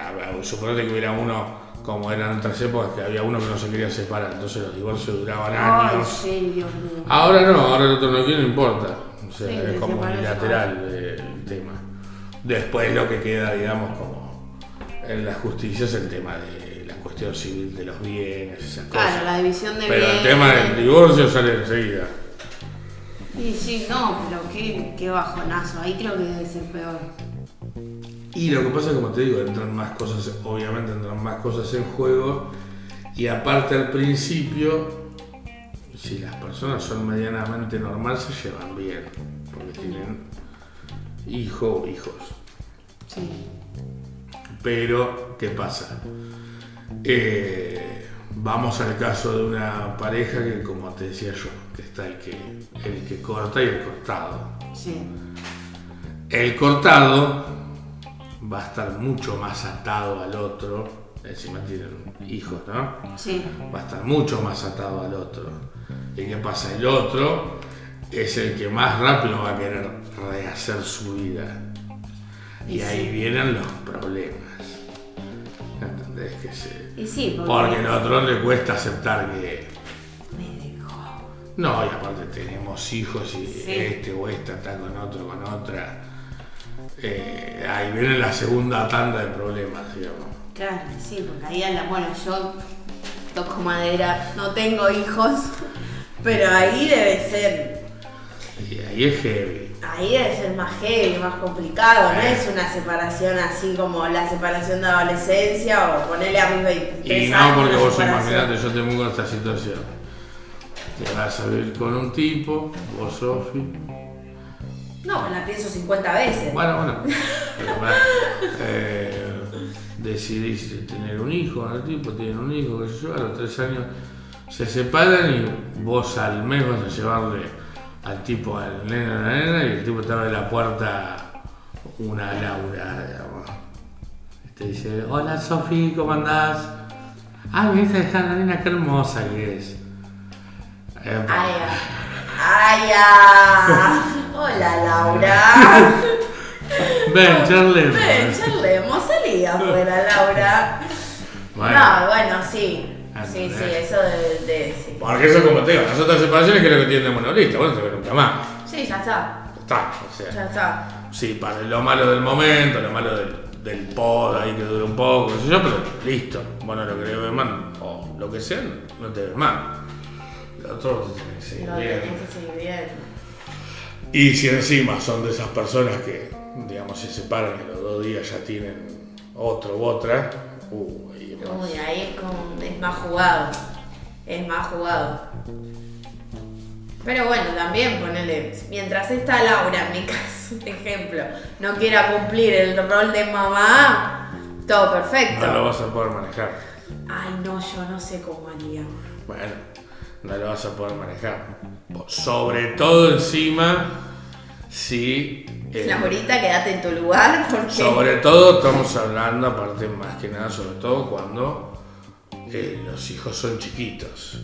suponete que hubiera uno, como eran en otras épocas, que había uno que no se quería separar, entonces los divorcios duraban Ay, años. sí, Dios mío. Ahora no, ahora el otro no quiere, no importa. O sea, Sí, es como unilateral el tema. Después lo que queda, digamos, como en la justicia es el tema de la cuestión civil de los bienes, esas Claro, cosas. la división de Pero el bienes. tema del divorcio sale enseguida. Y sí, no, pero qué, qué bajonazo. Ahí creo que debe ser peor. Y lo que pasa es, como te digo, entran más cosas, obviamente entran más cosas en juego. Y aparte al principio, si las personas son medianamente normales, se llevan bien. Porque tienen hijo o hijos. Sí. Pero, ¿qué pasa? Eh, vamos al caso de una pareja que, como te decía yo, que está el que, el que corta y el cortado. Sí. El cortado va a estar mucho más atado al otro, encima tienen hijos, ¿no? Sí. Va a estar mucho más atado al otro. ¿Y qué pasa? El otro es el que más rápido va a querer rehacer su vida. Y Y ahí sí. vienen los problemas. ¿Entendés? Que se... Y sí, porque. Porque al otro le cuesta aceptar que... Me dejó. No, y aparte tenemos hijos y Sí. este o esta está con otro, con otra. Eh, ahí viene la segunda tanda de problemas, digamos. Claro, sí, porque ahí a la. Bueno, yo toco madera, no tengo hijos, pero ahí debe ser. Y ahí es heavy. Ahí debe ser más heavy, más complicado, no es una separación así como la separación de adolescencia o ponerle a mis 23 Y no porque vos imaginate, yo te pongo esta situación. Te vas a vivir con un tipo, vos Sofi. No, la pienso 50 veces. Bueno, bueno. Pero, eh, decidís tener un hijo con el tipo, tienen un hijo, qué sé yo, a los tres años se separan y vos al mes vas a llevarle al tipo, al nene a la nena y el tipo te abre la puerta una Laura, digamos. Te dice, hola Sofi, ¿cómo andás? Ah, me dice la nena, qué hermosa que es. Epa. Ay, ay, ay. Hola Laura. Ven, charlemos. Ven, charlemos, salí afuera, Laura. Bueno. No, bueno, sí. Ah, Sí, sí, eso de, de- sí. Porque eso como te digo, las otras separaciones que es lo que tienen de monopolista, bueno, se ve nunca más. Sí, ya está. Ya Está, o sea, Ya está. sí, para lo malo del momento, lo malo del, del pod ahí que dura un poco, qué sé yo, pero listo, bueno, lo querés ver más, o lo que sea, no te ves más. Lo otro tiene que seguir No bien. tenés que seguir bien. Y si encima son de esas personas que, digamos, se separan y los dos días ya tienen otro u otra, uh, más. Uy, ahí es como. es más jugado. Es más jugado. Pero bueno, también ponele. Mientras esta Laura, en mi caso, ejemplo, no quiera cumplir el rol de mamá, todo perfecto. no lo vas a poder manejar. Ay, no, yo no sé cómo haría. Bueno, no lo vas a poder manejar. Sobre todo encima, si... eh, Laurita, quédate en tu lugar porque. sobre todo estamos hablando, aparte más que nada, sobre todo cuando eh, los hijos son chiquitos.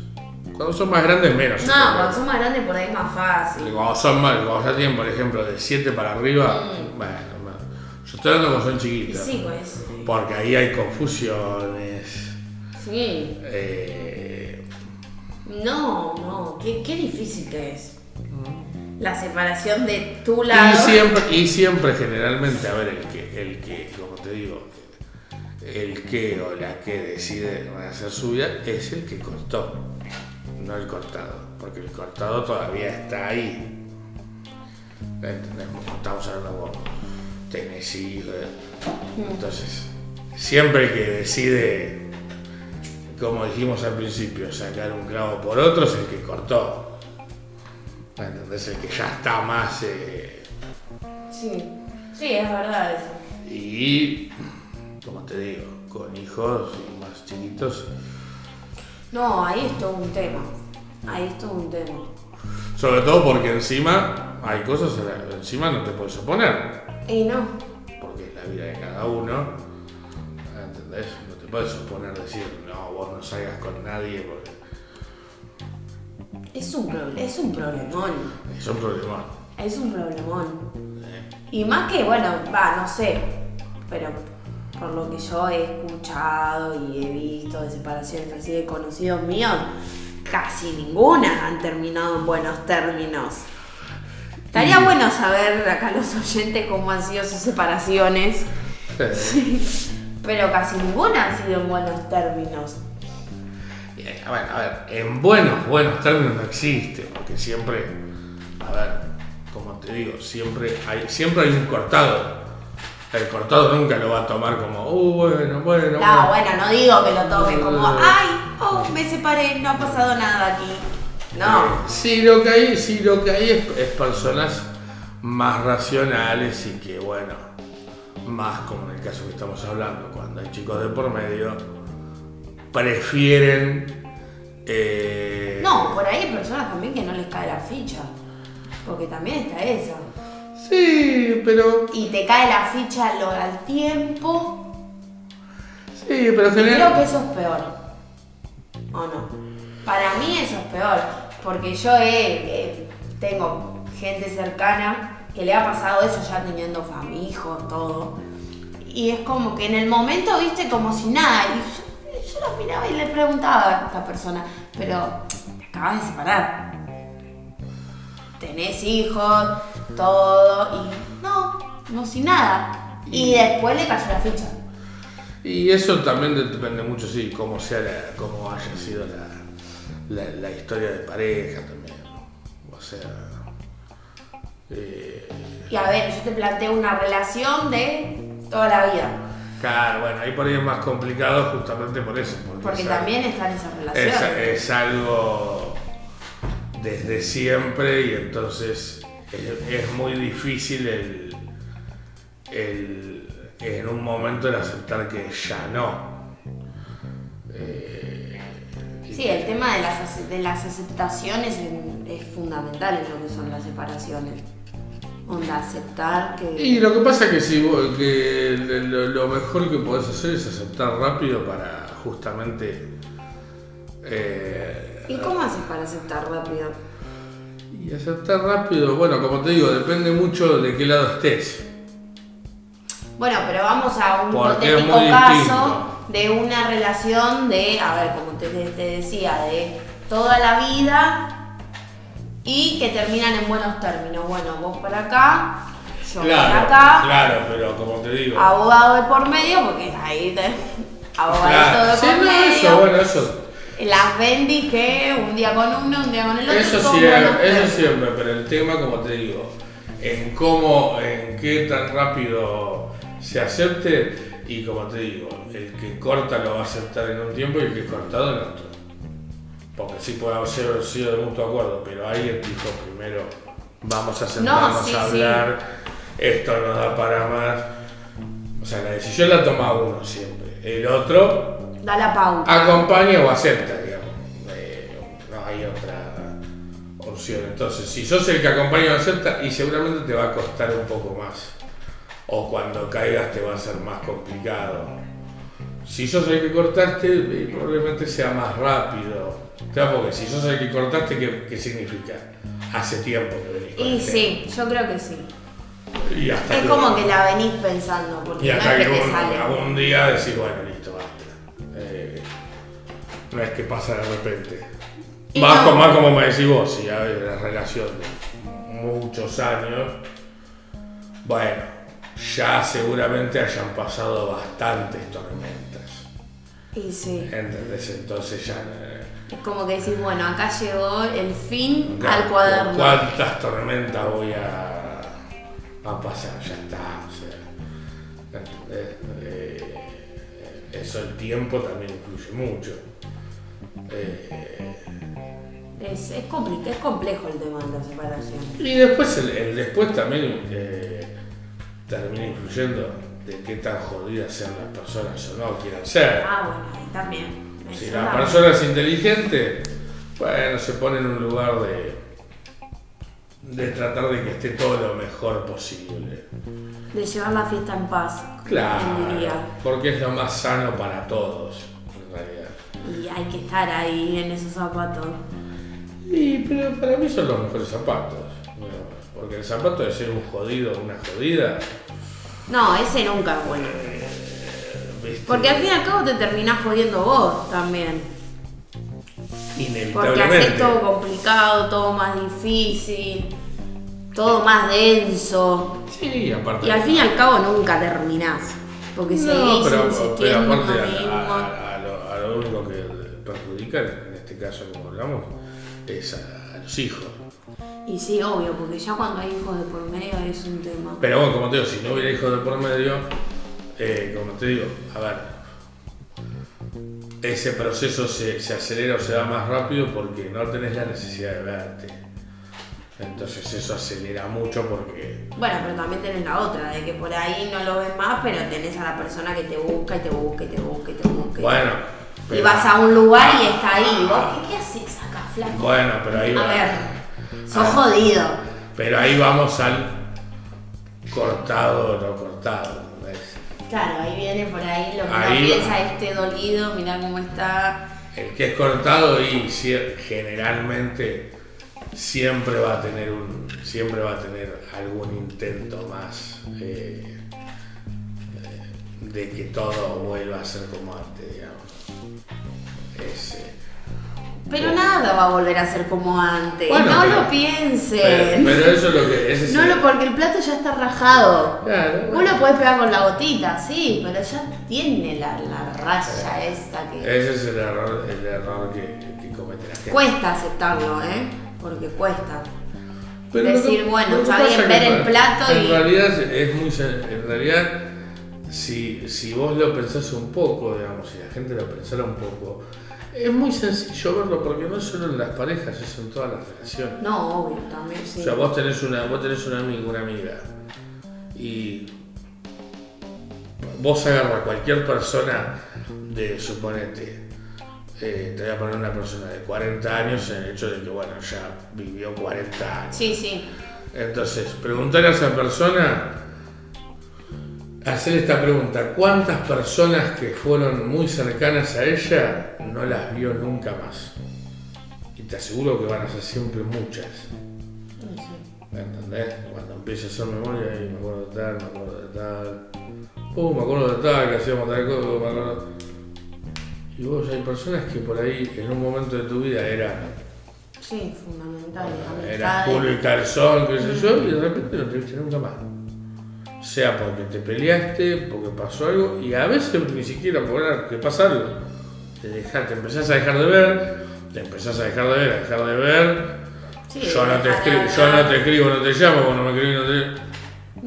Cuando son más grandes, menos. No, cuando son más grandes por ahí es más fácil. Cuando son más, cuando ya tienen, por ejemplo, de 7 para arriba, Mm. bueno, bueno. yo estoy hablando cuando son chiquitos. Sí, pues. Porque ahí hay confusiones. Sí. eh, No, no. Qué, qué difícil que es. La separación de tu lado. y siempre, y siempre generalmente, a ver, el que, el que, como te digo, el que o la que decide hacer su vida es el que cortó, no el cortado, porque el cortado todavía está ahí. Estamos hablando vos, tenés hijos, entonces, siempre el que decide, como dijimos al principio, sacar un clavo por otro es el que cortó. ¿Entendés? El que ya está más... eh, Sí. Sí, es verdad eso. y, como te digo, con hijos y más chiquitos. No, ahí es todo un tema. Ahí es todo un tema. Sobre todo porque encima hay cosas, encima no te puedes oponer. Y no. Porque es la vida de cada uno. ¿Entendés? No te puedes oponer decir, no, vos no salgas con nadie porque Es un, es un problemón. es un problema. Es un problemón. Y más que, bueno, va, no sé. Pero por lo que yo he escuchado y he visto de separaciones así de conocidos míos, casi ninguna han terminado en buenos términos. Estaría bueno saber acá los oyentes cómo han sido sus separaciones, pero casi ninguna han sido en buenos términos. Eh, a ver, en buenos, buenos términos no existe, porque siempre, a ver, como te digo, siempre hay, siempre hay un cortado. El cortado nunca lo va a tomar como, uh, bueno, bueno. No, bueno, no digo que lo tome como, Eh. ay, oh, me separé, no ha pasado nada aquí. No. Eh, sí, lo que hay, sí, lo que hay es, es personas más racionales y que, bueno, más como en el caso que estamos hablando, cuando hay chicos de por medio, prefieren. eh, No, por ahí hay personas también que no les cae la ficha. Porque también está esa. Sí, pero. Y te cae la ficha lo, al tiempo. Sí, pero Y creo que general, eso es peor. ¿O no? Para mí eso es peor. Porque yo he- tengo gente cercana que le ha pasado eso ya teniendo familia, hijos, todo. Y es como que en el momento, viste, como si nada. Y yo, lo miraba y le preguntaba a esta persona, pero te acabas de separar. Tenés hijos, todo, y no, no sin nada. Y después le cayó la ficha. Y eso también de- depende mucho, sí, cómo sea la, cómo haya sido la, la, la historia de pareja también. O sea. eh, Y a ver, yo te planteo una relación de toda la vida. Claro, bueno, ahí por ahí es más complicado justamente por eso. Porque, Porque es, también están esas es, relaciones. es algo desde siempre y entonces es, es muy difícil el, el- en un momento el aceptar que ya no. Eh, Sí, el tema de las, de las aceptaciones es fundamental en lo que son las separaciones. Onda, aceptar que... Y lo que pasa es que, si vos- que lo, lo mejor que podés hacer es aceptar rápido para justamente... eh, ¿Y cómo haces para aceptar rápido? y aceptar rápido, bueno, como te digo, depende mucho de qué lado estés. Bueno, pero vamos a un hipotético caso distinto. de una relación de, a ver, como te, te decía, de toda la vida y que terminan en buenos términos. Bueno, vos para acá, yo para acá, claro, pero como te digo... abogado de por medio, porque ahí te, abogadito claro. de Sí, por no, medio. eso, bueno, eso, Las bendis que un día con uno, un día con el otro. eso, buenos eso siempre, pero el tema, como te digo, en cómo, en qué tan rápido se acepte y como te digo, el que corta lo va a aceptar en un tiempo y el que es cortado en otro. Porque sí puede haber sido de mutuo acuerdo, pero alguien dijo primero, vamos a sentarnos sí, a sí. hablar, esto no da para más. O sea, la decisión la toma uno siempre. El otro Da la pauta. acompaña o acepta, digamos. Eh, no hay otra opción. Entonces, si sos el que acompaña o acepta, y seguramente te va a costar un poco más. O cuando caigas te va a ser más complicado. Si sos el que cortaste, eh, probablemente sea más rápido. Claro, porque si sos el que cortaste, ¿qué, qué significa? Hace tiempo que venís Y el sí, yo creo que sí. tema. Y hasta Es como que la venís pensando, porque Y no hasta es que que te un- algún día decís, bueno, listo, basta. Eh, no es que pasa de repente. Y Más, no. más como me decís vos, si hay una relación de muchos años, bueno, ya seguramente hayan pasado bastantes tormentas. Y sí. ¿Entendés? Entonces ya. Es como que decís, bueno, acá llegó el fin al cuaderno. ¿Cuántas tormentas voy a, a pasar? Ya está. O sea, ¿entendés? Eh, eso el tiempo también influye mucho. Eh, Es, es, compli- es complejo el tema de la separación. y después el, el después también eh, termina influyendo de qué tan jodidas sean las personas o no quieran ser. Ah, bueno, ahí también. Si la persona es inteligente, bueno, se pone en un lugar de, de tratar de que esté todo lo mejor posible. De llevar la fiesta en paz. Claro, diría. porque es lo más sano para todos, en realidad. Y hay que estar ahí en esos zapatos. Y pero para mí son los mejores zapatos. Porque el zapato de ser un jodido o una jodida, No, ese nunca es bueno. ¿viste? Porque al fin y al cabo te terminás jodiendo vos también. Porque haces todo complicado, todo más difícil, todo más denso. Sí, aparte. Y al fin y al cabo nunca terminás. Porque No, seguís pero, pero aparte a, a- a lo, a lo único que perjudica, en este caso como hablamos, es a los hijos. Y sí, obvio, porque ya cuando hay hijos de por medio es un tema. Pero bueno, como te digo, si no hubiera hijos de por medio, eh, como te digo, a ver, ese proceso se, se acelera o se va más rápido porque no tenés la necesidad de verte. Entonces eso acelera mucho porque... Bueno, pero también tenés la otra, de que por ahí no lo ves más, pero tenés a la persona que te busca y te busca y te busca y te busca. Bueno, Y pero- vas a un lugar y está ahí. ¿Y ¿Vos qué, qué haces acá, flaco? Bueno, pero ahí a va. ver, sos Ah. jodido. Pero ahí vamos al cortado o no cortado. Claro, ahí viene por ahí lo que Ahí va. piensa, este dolido, mirá cómo está. El que es cortado y generalmente siempre va a tener un siempre va a tener algún intento más eh, eh, de que todo vuelva a ser como antes, digamos. Es, eh, Pero nada va a volver a ser como antes. Bueno, no pero- lo piensen. pero, pero eso es lo que ese no lo, porque el plato ya está rajado. Claro, Vos lo podés pegar con la gotita, sí, pero ya tiene la, la raya esa que. ese es el error, el error que, que comete la gente. Cuesta aceptarlo, ¿eh? Porque cuesta. Pero decir, que- bueno, está bien ver el en- plato en y- realidad es muy en realidad si, si vos lo pensás un poco, digamos, si la gente lo pensara un poco, es muy sencillo verlo porque no es solo en las parejas, es en todas las relaciones. No, obvio, también sí. O sea, vos tenés una, vos tenés un amigo, una amiga, y vos agarras a cualquier persona de, suponete, eh, te voy a poner una persona de 40 años en el hecho de que, bueno, ya vivió 40 años. Sí, sí. Entonces, preguntar a esa persona, hacer esta pregunta, ¿cuántas personas que fueron muy cercanas a ella no las vio nunca más? Y te aseguro que van a ser siempre muchas. ¿Me entendés? Cuando empiezo a hacer memoria y me acuerdo de tal, me acuerdo de tal. Uh, me acuerdo de tal, que hacíamos tal cosa, me acuerdo. Y vos hay personas que por ahí en un momento de tu vida eran, Sí, fundamental. amistades. culo y calzón, qué sé yo, y de repente no te viste nunca más. Sea porque te peleaste, porque pasó algo, y a veces ni siquiera por que pasa algo. Te, deja- te empezás a dejar de ver, te empezás a dejar de ver, a dejar de ver. Sí, yo, no te escribo, yo no te escribo, no te llamo, cuando me escribís no te...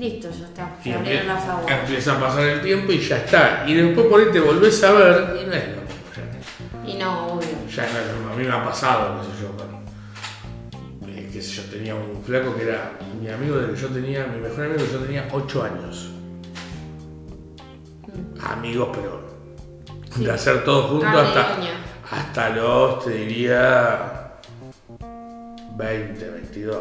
Listo, ya está. Y Se abrieron las aguas. empieza a pasar el tiempo y ya está. Y después por ahí te volvés a ver y no es lo mismo. Ya, Y no, obvio. ya no es lo mismo. A mí me ha pasado, qué sé yo, qué sé yo, tenía un flaco que era mi amigo del que yo tenía, mi mejor amigo que yo tenía 8 años. Amigos, pero Sí. de hacer todo junto Carne y hasta, hasta los, te diría, 20, 22.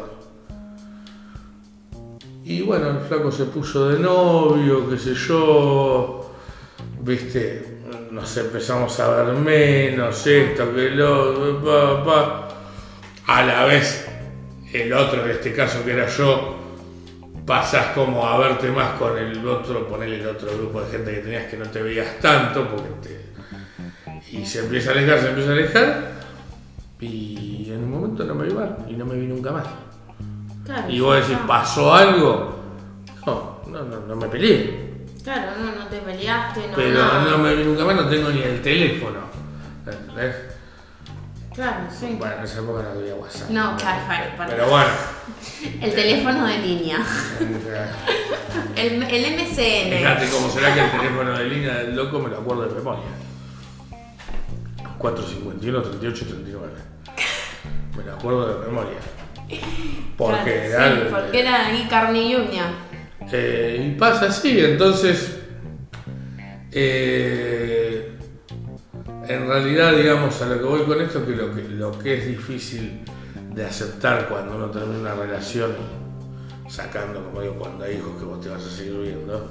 Y bueno, el flaco se puso de novio, qué sé yo, viste, nos empezamos a ver menos, esto, que lo, pa, pa. a la vez el otro, en este caso que era yo, pasás como a verte más con el otro, ponerle el otro grupo de gente que tenías que no te veías tanto, porque te- y se empieza a alejar, se empieza a alejar, y en un momento no me iba y no me vi nunca más. Claro, Y vos decís. ¿pasó algo? No, no, no, no me peleé. Claro, no, no te peleaste, no. Pero nada. no me vi nunca más, no tengo ni el teléfono. Claro, sí. Bueno, en esa época no había WhatsApp. No, claro, claro. Pero bueno. El teléfono de línea. El, el MCN. Fíjate cómo será que el teléfono de línea del loco me lo acuerdo de memoria. 451 38 39. Me lo acuerdo de memoria. Porque Claro, era. sí, el- porque era ahí carne y uña. Eh, y pasa así, entonces. eh, en realidad, digamos, a lo que voy con esto, que lo que, lo que es difícil de aceptar cuando uno termina una relación, sacando, como digo, cuando hay hijos que vos te vas a seguir viendo,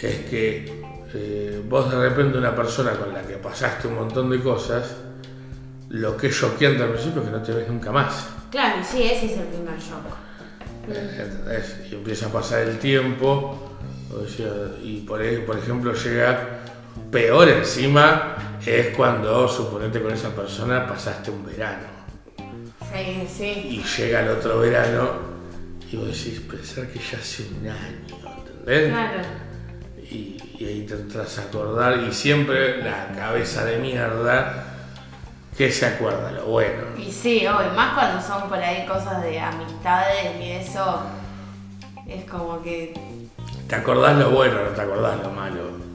es que eh, vos de repente una persona con la que pasaste un montón de cosas, lo que es choqueante al principio es que no te ves nunca más. Claro, sí, ese es el primer shock. Eh. Y empieza a pasar el tiempo, o sea, y por, por ejemplo llega peor encima, es cuando suponete con esa persona pasaste un verano Sí, sí. y llega el otro verano y vos decís, pensar que ya hace un año, ¿entendés? Claro. Y, y ahí te entras a acordar y siempre la cabeza de mierda que se acuerda lo bueno. Y sí, hoy, más cuando son por ahí cosas de amistades y eso, es como que. Te acordás lo bueno, no te acordás lo malo.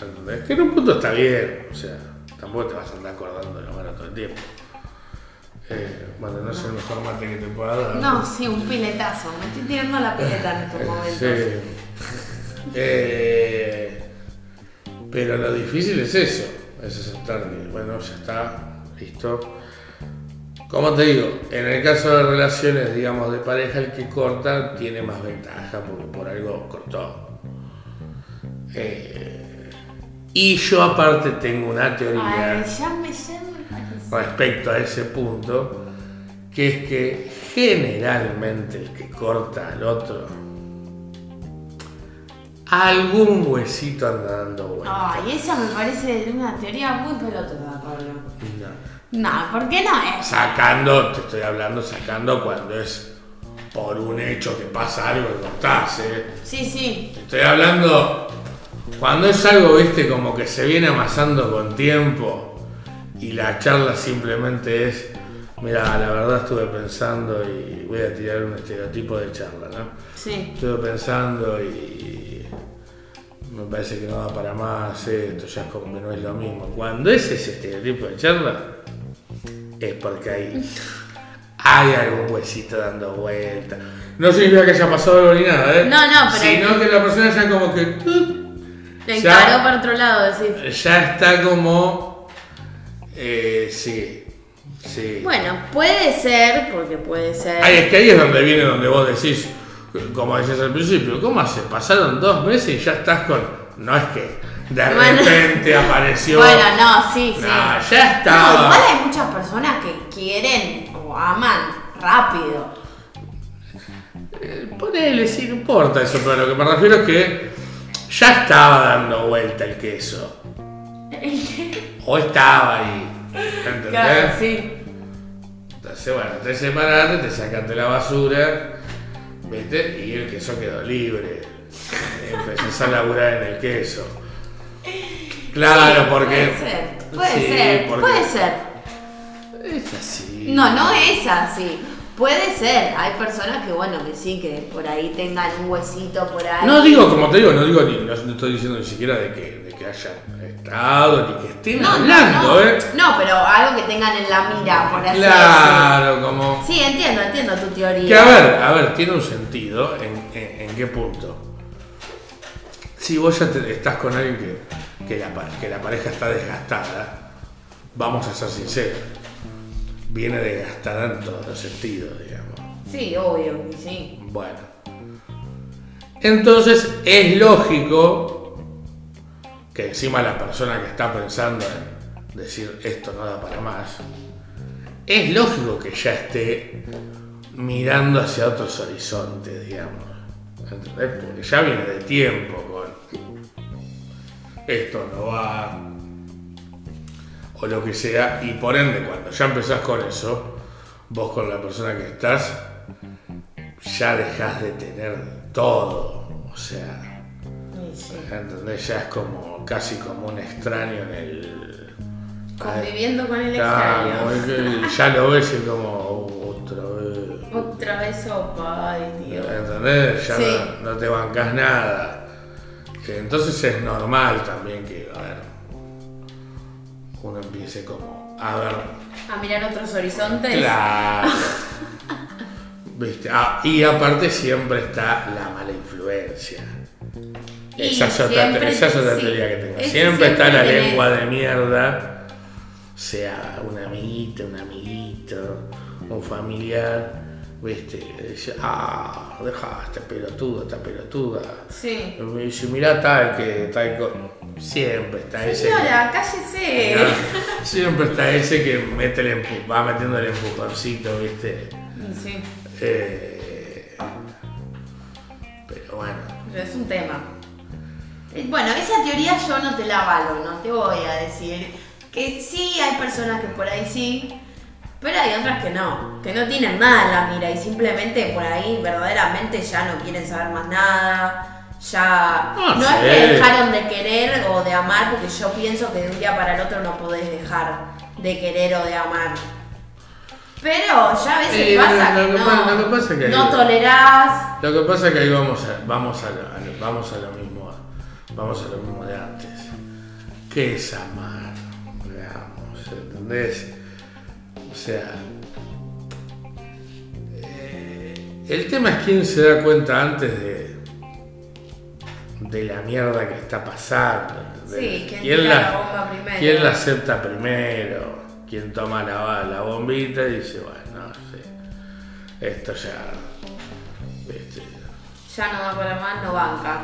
¿Entendés? Que en un punto está bien, o sea, tampoco te vas a andar acordando de lo malo todo el tiempo. Eh, bueno, no es el mejor mate que te pueda dar. No, sí, un piletazo. Me estoy tirando la pileta en estos momentos. Sí. Eh, pero lo difícil es eso, es aceptar bueno, ya está, listo. Como te digo, en el caso de relaciones, digamos, de pareja, el que corta tiene más ventaja porque por algo cortó. Eh, y yo aparte tengo una teoría Ay, ya me, ya me parece. respecto a ese punto, que es que generalmente el que corta al otro, algún huesito anda dando vuelta. Ay, esa me parece una teoría muy pelotuda, Pablo. No. No, ¿por qué no es? Sacando, te estoy hablando, sacando cuando es por un hecho que pasa algo que cortás, ¿eh? Sí, sí. Te estoy hablando cuando es algo, viste, como que se viene amasando con tiempo y la charla simplemente es, mira, la verdad estuve pensando y voy a tirar un estereotipo de charla, ¿no? Sí. Estuve pensando y me parece que no da para más esto, ya es como que no es lo mismo. Cuando es ese estereotipo de charla, es porque hay, hay algún huesito dando vuelta. No significa que haya pasado algo ni nada, ¿eh? No, no, pero- Sino que la persona ya como que... Le encaró para otro lado, decís. Ya está como... Eh, sí, sí. Bueno, puede ser, porque puede ser. Ahí es que ahí es donde viene donde vos decís, como decías al principio, ¿cómo hace? Pasaron dos meses y ya estás con. No es que de Bueno. repente apareció. Bueno, no, sí, sí. No, ya No, estaba. igual hay muchas personas que quieren o aman rápido. Eh, Ponele, sí, no importa eso, pero lo que me refiero es que ya estaba dando vuelta el queso. O estaba ahí. ¿Entendés? Claro, sí. Entonces, bueno, te separaste, te sacaste la basura, ¿viste? Y el queso quedó libre. Empezás a laburar en el queso. Claro, Sí, porque. Puede ser, puede Sí, ser, porque- puede ser. Es así. No, no es así. Puede ser. Hay personas que, bueno, que sí, que por ahí tengan un huesito por ahí. No digo, como te digo, no digo ni, no, no estoy diciendo ni siquiera de que, de que hayan estado, ni que estén No, hablando, no. ¿eh? No, pero algo que tengan en la mira, por así Claro, como. Sí, entiendo, entiendo tu teoría. Que a ver, a ver, tiene un sentido. ¿En, en, en qué punto? Si vos ya te- estás con alguien que, que, la, que la pareja está desgastada, vamos a ser sinceros, viene desgastada en todos los sentidos, digamos. Sí, obvio, sí. Bueno. Entonces es lógico que encima la persona que está pensando en decir esto no da para más, es lógico que ya esté mirando hacia otros horizontes, digamos. ¿Entendés? Porque ya viene de tiempo con esto no va, o lo que sea, y por ende, cuando ya empezás con eso, vos con la persona que estás, ya dejás de tener todo. O sea, ¿entendés? Ya es como casi como un extraño en el. Conviviendo con el extraño. ya lo ves y como "Oh, otra vez. Otra vez sopa, ay Dios. ¿Entendés? Ya Sí. no, no te bancas nada. Entonces es normal también que, a ver, uno empiece como a ver A mirar otros horizontes. Claro. ¿Viste? Ah, y aparte siempre está la mala influencia. Esa es otra, siempre- esa es otra sí. teoría que tengo. Siempre, está la lengua de mierda, sea un amiguito, un amiguito, un familiar, ¿viste? Dice, ah, deja esta pelotuda, esta pelotuda. Sí. Y me dice, mirá tal que tal co-". Siempre está ese. Señora, cállese. Siempre está ese que mete el empu- va metiendo el empujoncito, ¿viste? Sí, Eh, pero bueno, pero es un tema. Eh, Bueno, esa teoría yo no te la avalo, no te voy a decir que sí hay personas que por ahí sí, pero hay otras que no, que no tienen nada en la mira y simplemente por ahí verdaderamente ya no quieren saber más nada, ya No no, es que dejaron de querer o de amar, porque yo pienso que de un día para el otro no podés dejar de querer o de amar. Pero ya a veces Eh, pasa lo que, que no, pasa- lo que pasa es que no hay- tolerás. lo que pasa es que ahí vamos a, vamos a lo- vamos a lo mismo, vamos a lo mismo de antes. ¿Qué es amar? Digamos, ¿entendés? O sea, eh, el tema es quién se da cuenta antes de, de la mierda que está pasando. Sí, quién tira la bomba primero. ¿Quién la acepta primero? ¿Quién toma la, la bombita y dice, bueno, no sé, esto ya... este, Ya no da para más, no banca.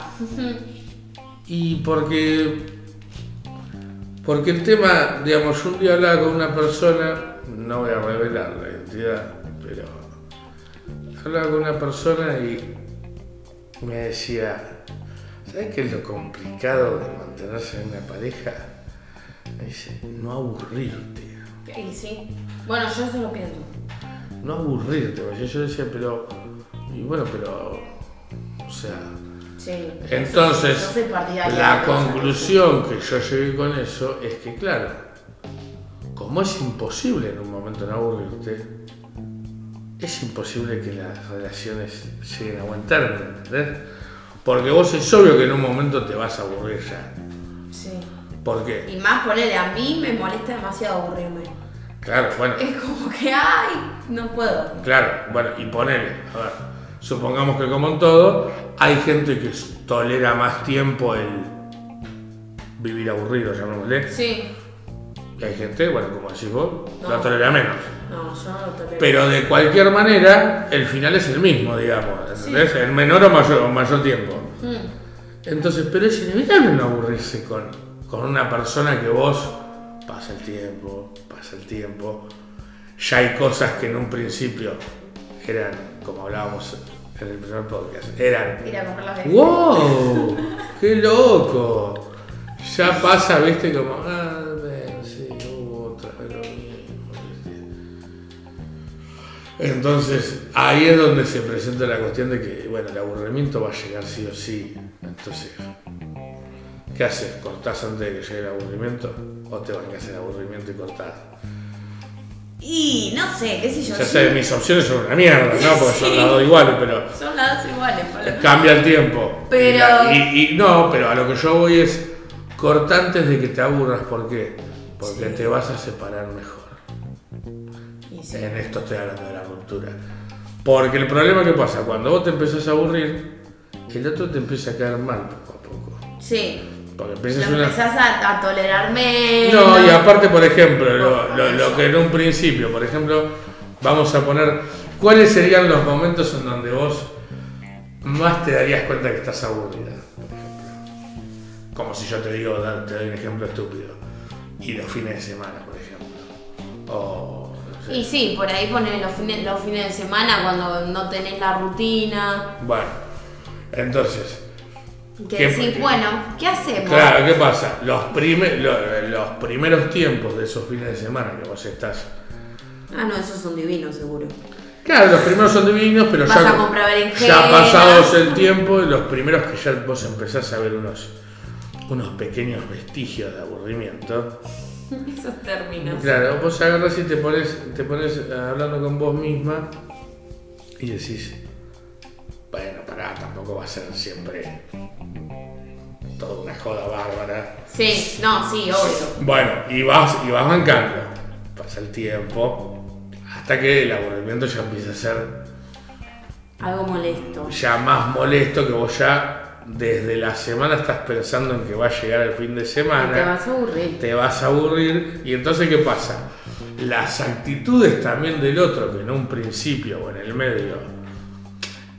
Y porque. Porque el tema, digamos, yo un día hablaba con una persona, no voy a revelar la identidad, pero. Hablaba con una persona y me decía: ¿Sabes qué es lo complicado de mantenerse en una pareja? Dice: no aburrirte. Y sí. Bueno, yo eso lo pienso. No aburrirte. porque Yo decía, pero. Y bueno, pero. O sea. Sí. Entonces, yo la conclusión que yo llegué con eso es que, claro, como es imposible en un momento no aburrirte, es imposible que las relaciones lleguen a buen término, ¿entendés? Porque vos es obvio que en un momento te vas a aburrir ya. Sí. ¿Por qué? Y más ponele, a mí me molesta demasiado aburrirme. Claro, bueno, Es como que, ay, no puedo. claro, bueno, y ponele, a ver, supongamos que como en todo, hay gente que tolera más tiempo el vivir aburrido, llamémosle. Sí. Hay gente, bueno, como decís vos, No. lo tolera menos. No, yo no lo tolero. Pero de cualquier manera, el final es el mismo, digamos, ¿entendés? El menor o mayor, o mayor tiempo. Mm, Entonces, pero es inevitable no aburrirse con, con una persona que vos pasa el tiempo, pasa el tiempo. Ya hay cosas que en un principio eran, como hablábamos en el primer podcast, eran Ir a comprar las ¡Wow! ¡Qué loco! Ya pasa, viste, como, ah, Entonces, ahí es donde se presenta la cuestión de que, bueno, el aburrimiento va a llegar sí o sí. Entonces, ¿qué haces? ¿Cortás antes de que llegue el aburrimiento? ¿O te van a hacer aburrimiento y cortás? Y no sé, qué sé yo. Ya sé, mis opciones son una mierda, ¿no? Porque son Sí. las dos iguales, pero... Son las dos iguales, Pablo. Cambia el tiempo. Pero- Y, la- y- y no, pero a lo que yo voy es corta antes de que te aburras. ¿Por qué? Porque Sí. te vas a separar mejor. Sí. En esto estoy hablando de la ruptura. Porque el problema que pasa, cuando vos te empezás a aburrir, el otro te empieza a caer mal poco a poco. Sí. Porque Lo empiezas una... empezás a, a tolerar menos. No, y aparte, por ejemplo, lo, lo- lo que en un principio, por ejemplo, vamos a poner, ¿cuáles serían los momentos en donde vos más te darías cuenta que estás aburrida? Por ejemplo. Como si yo te digo, te doy un ejemplo estúpido. Y los fines de semana, por ejemplo. O. Y sí, por ahí poner los fines, los fines de semana cuando no tenés la rutina. Bueno, entonces, Que ¿Qué- decís, bueno, ¿qué hacemos? claro, ¿qué pasa? Los, prime- lo- los primeros tiempos de esos fines de semana que vos estás. Ah, no, esos son divinos, seguro. Claro, los primeros son divinos, pero Vas ya, a ya pasados el tiempo, los primeros que ya vos empezás a ver unos, unos pequeños vestigios de aburrimiento. Esos términos. Claro, vos agarras y te pones, te pones eh, hablando con vos misma y decís, bueno, pará, tampoco va a ser siempre toda una joda bárbara. Sí, no, sí, obvio. Bueno, y vas, y vas bancando. Pasa el tiempo, hasta que el aburrimiento ya empieza a ser Algo molesto. ya más molesto que vos ya desde la semana estás pensando en que va a llegar el fin de semana. Te vas a aburrir. te vas a aburrir y entonces ¿qué pasa? Las actitudes también del otro, que en un principio o en el medio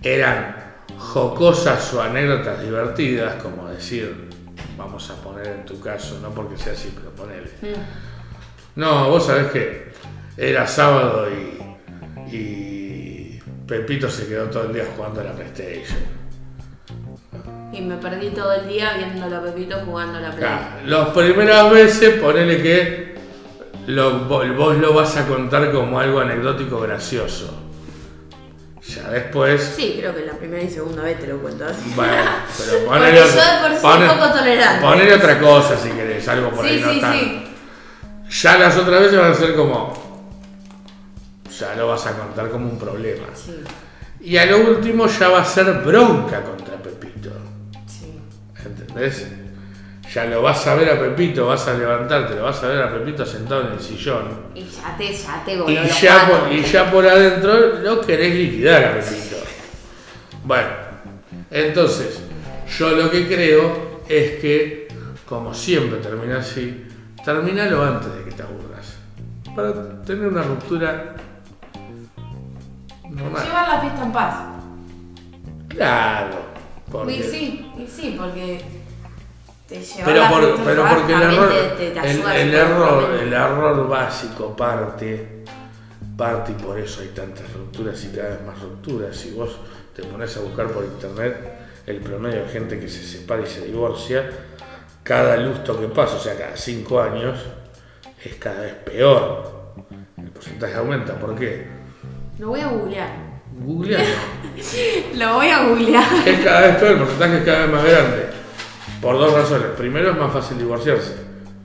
eran jocosas o anécdotas divertidas, como decir, vamos a poner en tu caso, no porque sea así, pero ponele. No, vos sabés que era sábado y, y Pepito se quedó todo el día jugando a la PlayStation. Y me perdí todo el día viendo a Pepito jugando a la Play. Claro, Las primeras veces ponele que lo- vo- vos lo vas a contar como algo anecdótico gracioso. Ya después, Sí, creo que la primera y segunda vez te lo cuento así. bueno, pero Porque ponele, yo de por sí soy poco tolerante. ponele otra cosa si querés, algo por ahí Sí, no sí, tan. sí. Ya las otras veces van a ser como. Ya lo vas a contar como un problema. Sí, Y a lo último ya va a ser bronca contra. ¿Entendés? Ya lo vas a ver a Pepito, vas a levantarte, lo vas a ver a Pepito sentado en el sillón. Y ya te, ya te Y voló ya, patos. por, y ya por adentro lo querés liquidar a Pepito. Bueno, entonces, yo lo que creo es que, como siempre termina así, terminalo antes de que te aburras. Para tener una ruptura normal. Llevar la fiesta en paz. Claro. porque- Y sí, y sí, porque te lleva Pero, por- pero porque el error, te, te, te el, error, el error básico parte, parte y por eso hay tantas rupturas y cada vez más rupturas. Si vos te pones a buscar por internet el promedio de gente que se separa y se divorcia, cada lustro que pasa, o sea, cada cinco años, es cada vez peor. El porcentaje aumenta, ¿por qué? Lo voy a googlear. Googlealo. Lo voy a googlear. es cada vez peor, el porcentaje es cada vez más grande. Por dos razones. Primero, es más fácil divorciarse.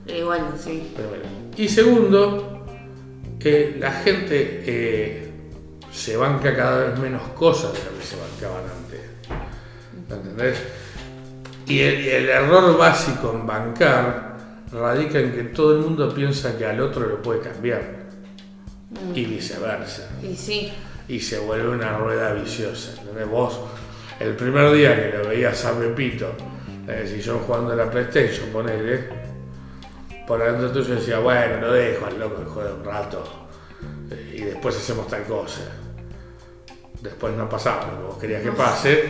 Igual, sí. Primero. Y segundo, eh, la gente eh, se banca cada vez menos cosas de lo que se bancaban antes. ¿Entendés? Y el, error básico en bancar radica en que todo el mundo piensa que al otro lo puede cambiar. Y viceversa. Y sí. Y se vuelve una rueda viciosa. ¿entendés? Vos, el primer día que lo veías a Pepito en el sillón jugando a la PlayStation, ponele, por adentro tuyo decía, bueno, lo dejo al loco que juegue un rato eh, y después hacemos tal cosa. Después no pasaba lo que vos querías que pase.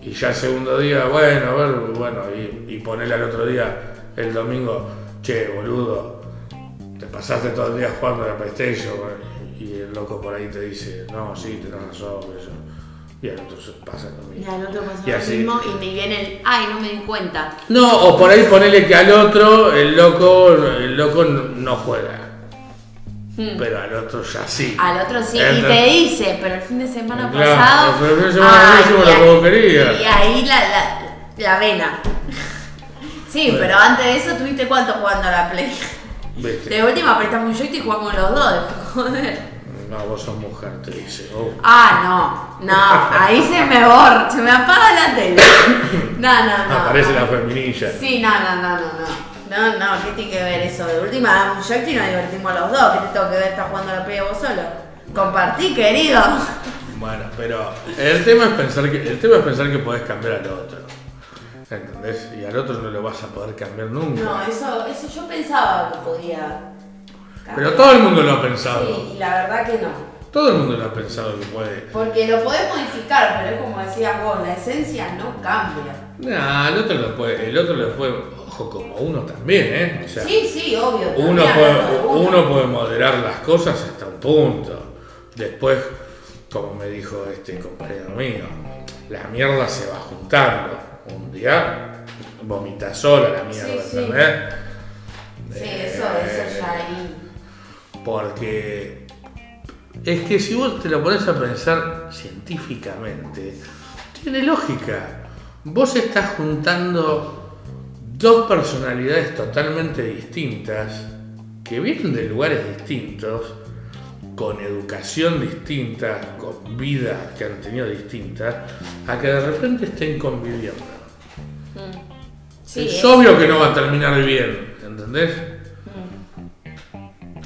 Y ya el segundo día, bueno, a ver, bueno, y, y ponele al otro día, el domingo, che, boludo, te pasaste todo el día jugando a la PlayStation y el loco por ahí te dice, no, sí, tenés razón, eso. Y al otro pasa lo mismo. Y al otro pasa Y lo así. mismo y me viene el, ay, no me di cuenta. No, o por ahí ponele que al otro, el loco, el loco no juega. Pero al otro ya sí. Hmm. Al otro sí, y te dice, pero el fin de semana Claro, pasado. pero el fin de semana ay, hicimos y lo que ahí- vos querías. Y ahí la, la, la vena. Sí, Bueno. pero antes de eso tuviste cuánto jugando a la Play. ¿Viste? De última prestamos un joystick y jugamos los dos, joder. No, vos sos mujer, te dice. Oh. Ah, no, no, ahí se me borra, se me apaga la tele. No, no, no. Aparece no. la feminilla. Sí, no, no, no, no, no. No, no, ¿qué tiene que ver eso? De última damos un joystick y nos divertimos los dos. ¿Qué te tengo que ver? ¿Estás jugando la play vos solo? Compartí, querido. Bueno, pero el tema es pensar que el tema es pensar que podés cambiar al otro. ¿Entendés? Y al otro no lo vas a poder cambiar nunca. No, eso, eso yo pensaba que podía. Pero todo el mundo lo ha pensado. Sí, y la verdad que no. Todo el mundo lo ha pensado que puede. Porque lo podés modificar, pero es como decías vos, la esencia no cambia. No, el otro lo puede, el otro lo puede, ojo, como uno también, ¿eh? O sea, Sí, sí, obvio. uno puede, uno. puede moderar las cosas hasta un punto. Después, como me dijo este compañero mío, la mierda se va juntando. Un día vomita sola la mierda, Sí, sí. ¿entendés? Sí, Eh, eso, eso ya ahí. Porque es que si vos te lo pones a pensar científicamente, tiene lógica. Vos estás juntando dos personalidades totalmente distintas, que vienen de lugares distintos, con educación distinta, con vidas que han tenido distintas, a que de repente estén conviviendo. Sí, es es- obvio que no va a terminar bien, ¿entendés?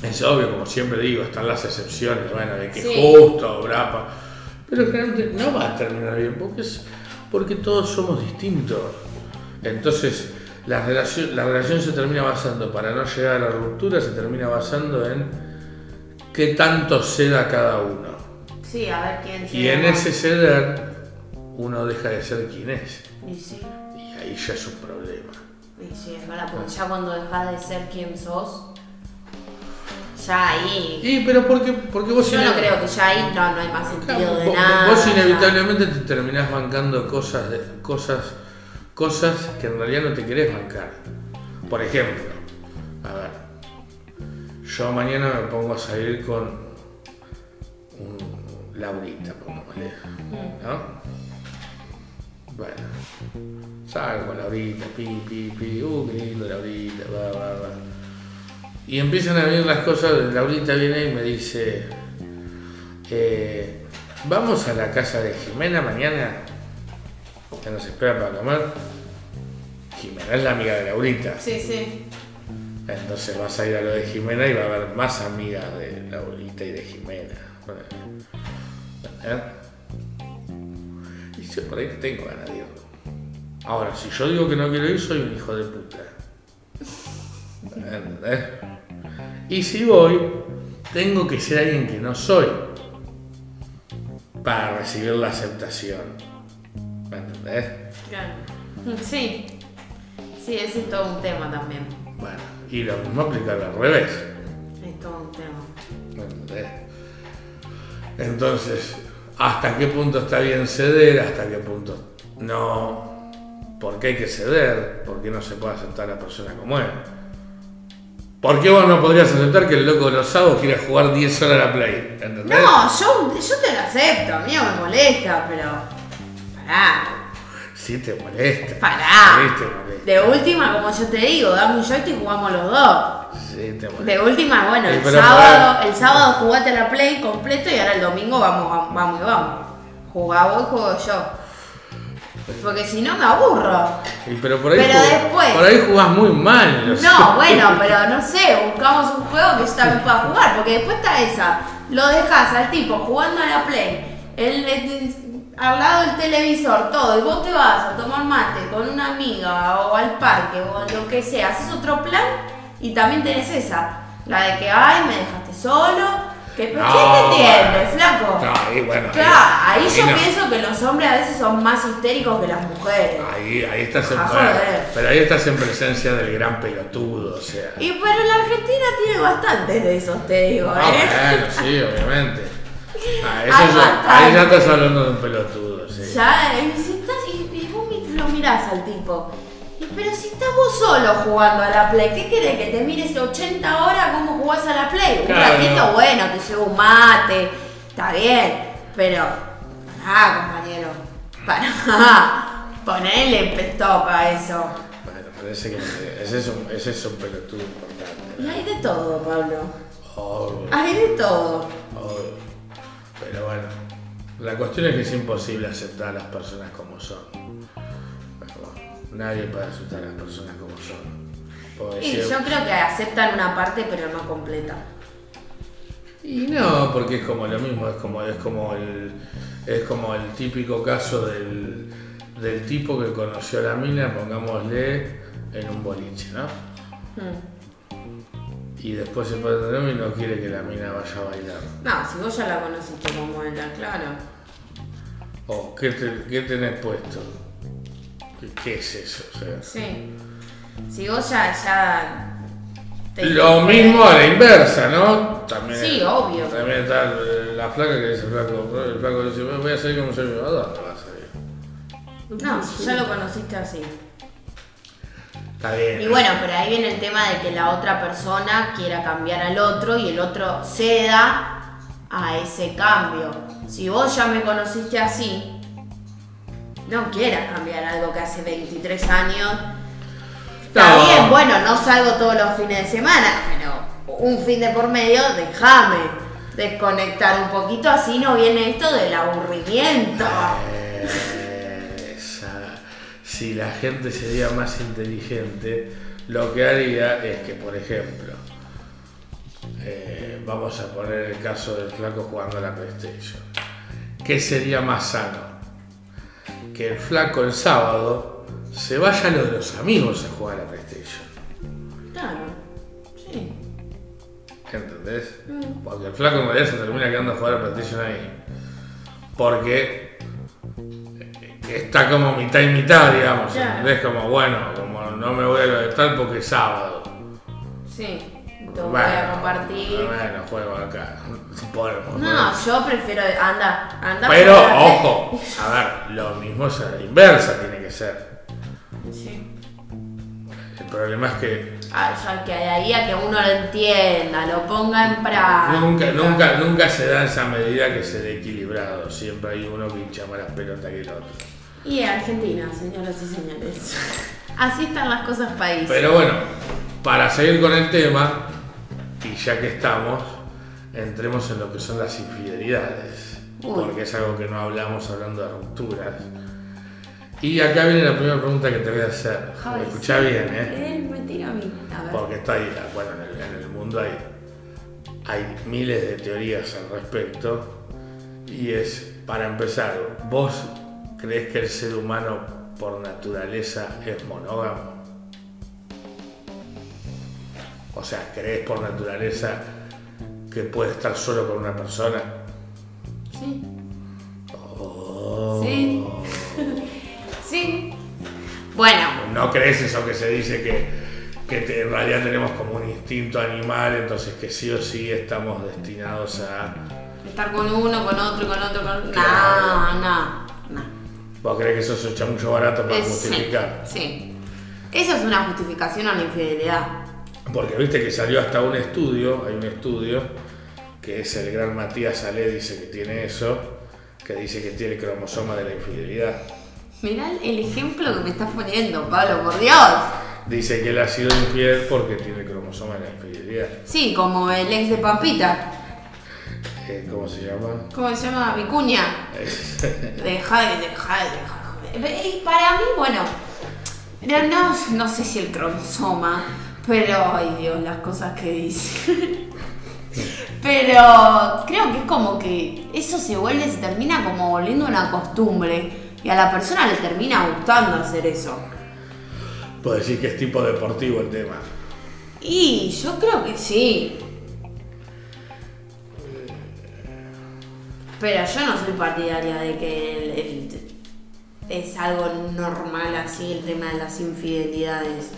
Mm. Es obvio, como siempre digo, están las excepciones, bueno, de que Sí. justo, brapa. Pero generalmente no va a terminar bien, porque, es, porque todos somos distintos. Entonces, la relación, la relación se termina basando, para no llegar a la ruptura, se termina basando en qué tanto ceda cada uno. Sí, a ver quién Y se en ese ceder, uno deja de ser quien es. Y sí, Y ahí ya es un problema. y sí, es verdad, porque ya cuando dejas de ser quien sos, ya ahí. Y, pero porque, porque vos Yo no creo que ya ahí no, no hay más sentido Claro, de vos- nada. Vos inevitablemente te terminás bancando cosas, cosas, cosas que en realidad no te querés bancar. Por ejemplo, a ver, yo mañana me pongo a salir con un Laurita, pongámosle, ¿no? Bueno, salgo con Laurita, pi, pi, pi, uh, qué lindo Laurita, va, va, va. Y empiezan a venir las cosas, Laurita viene y me dice, eh, vamos a la casa de Jimena mañana, que nos espera para comer. Jimena es la amiga de Laurita. Sí, sí. Entonces vas a ir a lo de Jimena y va a haber más amigas de Laurita y de Jimena. ¿Entendés? Y yo por ahí no tengo ganas de ir. Ahora, si yo digo que no quiero ir, soy un hijo de puta. ¿Entendés? Y si voy, tengo que ser alguien que no soy para recibir la aceptación. ¿Me entendés? Claro. Sí. Sí, ese es todo un tema también. Bueno, y lo mismo aplica al revés. Es todo un tema. ¿me entendés? Entonces, ¿hasta qué punto está bien ceder? ¿Hasta qué punto no? ¿Por qué hay que ceder? ¿Por qué no se puede aceptar a la persona como es? ¿Por qué vos no podrías aceptar que el loco de los sábados quiera jugar 10 horas a la Play? ¿Entendés? No, yo, yo te lo acepto, a mí no me molesta, pero. Pará, Sí te molesta. pará. Sí te molesta. De última, como yo te digo, dame un joystick y jugamos los dos. Sí te molesta. De última, bueno, Sí, el sábado, el sábado jugaste a la play completo y ahora el domingo vamos, vamos, vamos y vamos. Jugá vos y juego yo. Porque si no me aburro. Pero por ahí, Pero después- por ahí jugás muy mal. No, bueno, pero no sé, buscamos un juego que yo también pueda jugar, porque después está esa, lo dejas al tipo jugando a la play, el, el- al lado del televisor, todo, y vos te vas a tomar mate con una amiga o al parque o lo que sea, haces otro plan y también tenés esa, la de que, ay, me dejaste solo, ¿pero No, ¿qué te bueno. flaco? No, ahí bueno. ahí- Claro, ahí yo no. pienso que los hombres a veces son más histéricos que las mujeres. Ahí, ahí estás en, pero ahí estás en presencia del gran pelotudo, o sea. Y pero la Argentina tiene bastantes de esos, te digo, Ah, ¿eh? bueno, sí, obviamente. Ah, eso ya- ahí ya estás hablando de un pelotudo, sí. Ya, y, si estás, y, y vos lo mirás al tipo. Y, pero si estás vos solo jugando a la Play, ¿qué querés? ¿Que te mires 80 horas cómo jugás a la Play? Un Claro. ratito, bueno, te llevo un mate, está bien, pero. Pará, compañero. Pará. Ponele pestoca a eso. Bueno, parece que ese es un, ese es un pelotudo Y importante. hay de todo, Pablo. Obvio, Hay de todo. obvio. Pero bueno, la cuestión es que es imposible aceptar a las personas como son. Nadie puede aceptar a las personas como son. Porque Y yo creo que aceptan una parte, pero no completa. Y no, porque es como lo mismo, es como, es como el es como el típico caso del, del tipo que conoció a la mina, pongámosle, en un boliche, ¿no? Hmm. Y después se pone de nuevo y no quiere que la mina vaya a bailar. No, si vos ya la conociste como era, claro. O, ¿qué, te- qué tenés puesto? ¿Qué, es eso? O sea, Sí. Si vos ya, ya te- lo mismo a la inversa, ¿no? También, Sí, obvio. También está eh, la flaca que dice el flaco, el flaco dice, voy a salir como soy mi mamá, ¿dónde vas a salir? No, si ya lo conociste así. Está bien. Y bueno, pero ahí viene el tema de que la otra persona quiera cambiar al otro y el otro ceda a ese cambio. Si vos ya me conociste así, no quieras cambiar algo que hace 23 años. Está bien, bueno, no salgo todos los fines de semana, pero un fin de por medio, déjame desconectar un poquito, así no viene esto del aburrimiento. Esa- si la gente sería más inteligente, lo que haría es que, por ejemplo, eh, vamos a poner el caso del flaco jugando a la PlayStation. ¿Qué sería más sano? Que el flaco el sábado se vaya a lo de los amigos a jugar a la PlayStation. Claro, sí. ¿Entendés? Porque el flaco en realidad se termina quedando a jugar a PlayStation ahí. Porque está como mitad y mitad, digamos. Claro. ¿Entendés? Como, bueno, como no me voy a lo de tal porque es sábado. Sí, te voy a compartir. Bueno, juego acá. Podemos, No, yo prefiero. Anda, anda. Pero, ojo, a ver, lo mismo es a la inversa, tiene que ser. Sí. El problema es que Ah, ya que de ahí a que uno lo entienda, lo ponga en práctica. nunca, nunca, nunca se da esa medida que se dé equilibrado. Siempre hay uno que hincha más las pelotas que el otro. Y Argentina, señoras y señores. Así están las cosas país. Pero bueno, para seguir con el tema, y ya que estamos, entremos en lo que son las infidelidades. Uy. Porque es algo que no hablamos hablando de rupturas. Y acá viene la primera pregunta que te voy a hacer. Escucha sí. bien, ¿eh? Él me tira a mí. A ver. Porque está ahí, bueno, en el, en el mundo hay, hay miles de teorías al respecto. Y es, para empezar, ¿vos crees que el ser humano por naturaleza es monógamo? O sea, ¿crees por naturaleza que puede estar solo con una persona? Sí. Oh. Sí. Sí. Bueno, ¿No crees eso que se dice que, que te- en realidad tenemos como un instinto animal, entonces que sí o sí estamos destinados a... estar con uno, con otro, con otro, con. Claro. No, no, no. ¿Vos crees que eso es un chamullo barato para Es- justificar? Sí, sí. Eso es una justificación a la infidelidad. Porque viste que salió hasta un estudio, hay un estudio, que es el gran Matías Ale, dice que tiene eso, que dice que tiene el cromosoma de la infidelidad. Mirá el ejemplo que me estás poniendo, Pablo, por Dios. Dice que él ha sido infiel porque tiene el cromosoma de la infidelidad. Sí, como el ex de Pampita. Eh, ¿Cómo se llama? ¿Cómo se llama? Vicuña. Deja de, deja de, deja para mí, bueno, no, no, no sé si el cromosoma, pero, ay Dios, las cosas que dice. Pero creo que es como que eso se vuelve, se termina como volviendo una costumbre y a la persona le termina gustando hacer eso. Puedo decir que es tipo deportivo el tema. Y yo creo que sí. Pero yo no soy partidaria de que el- el- es algo normal así el tema de las infidelidades.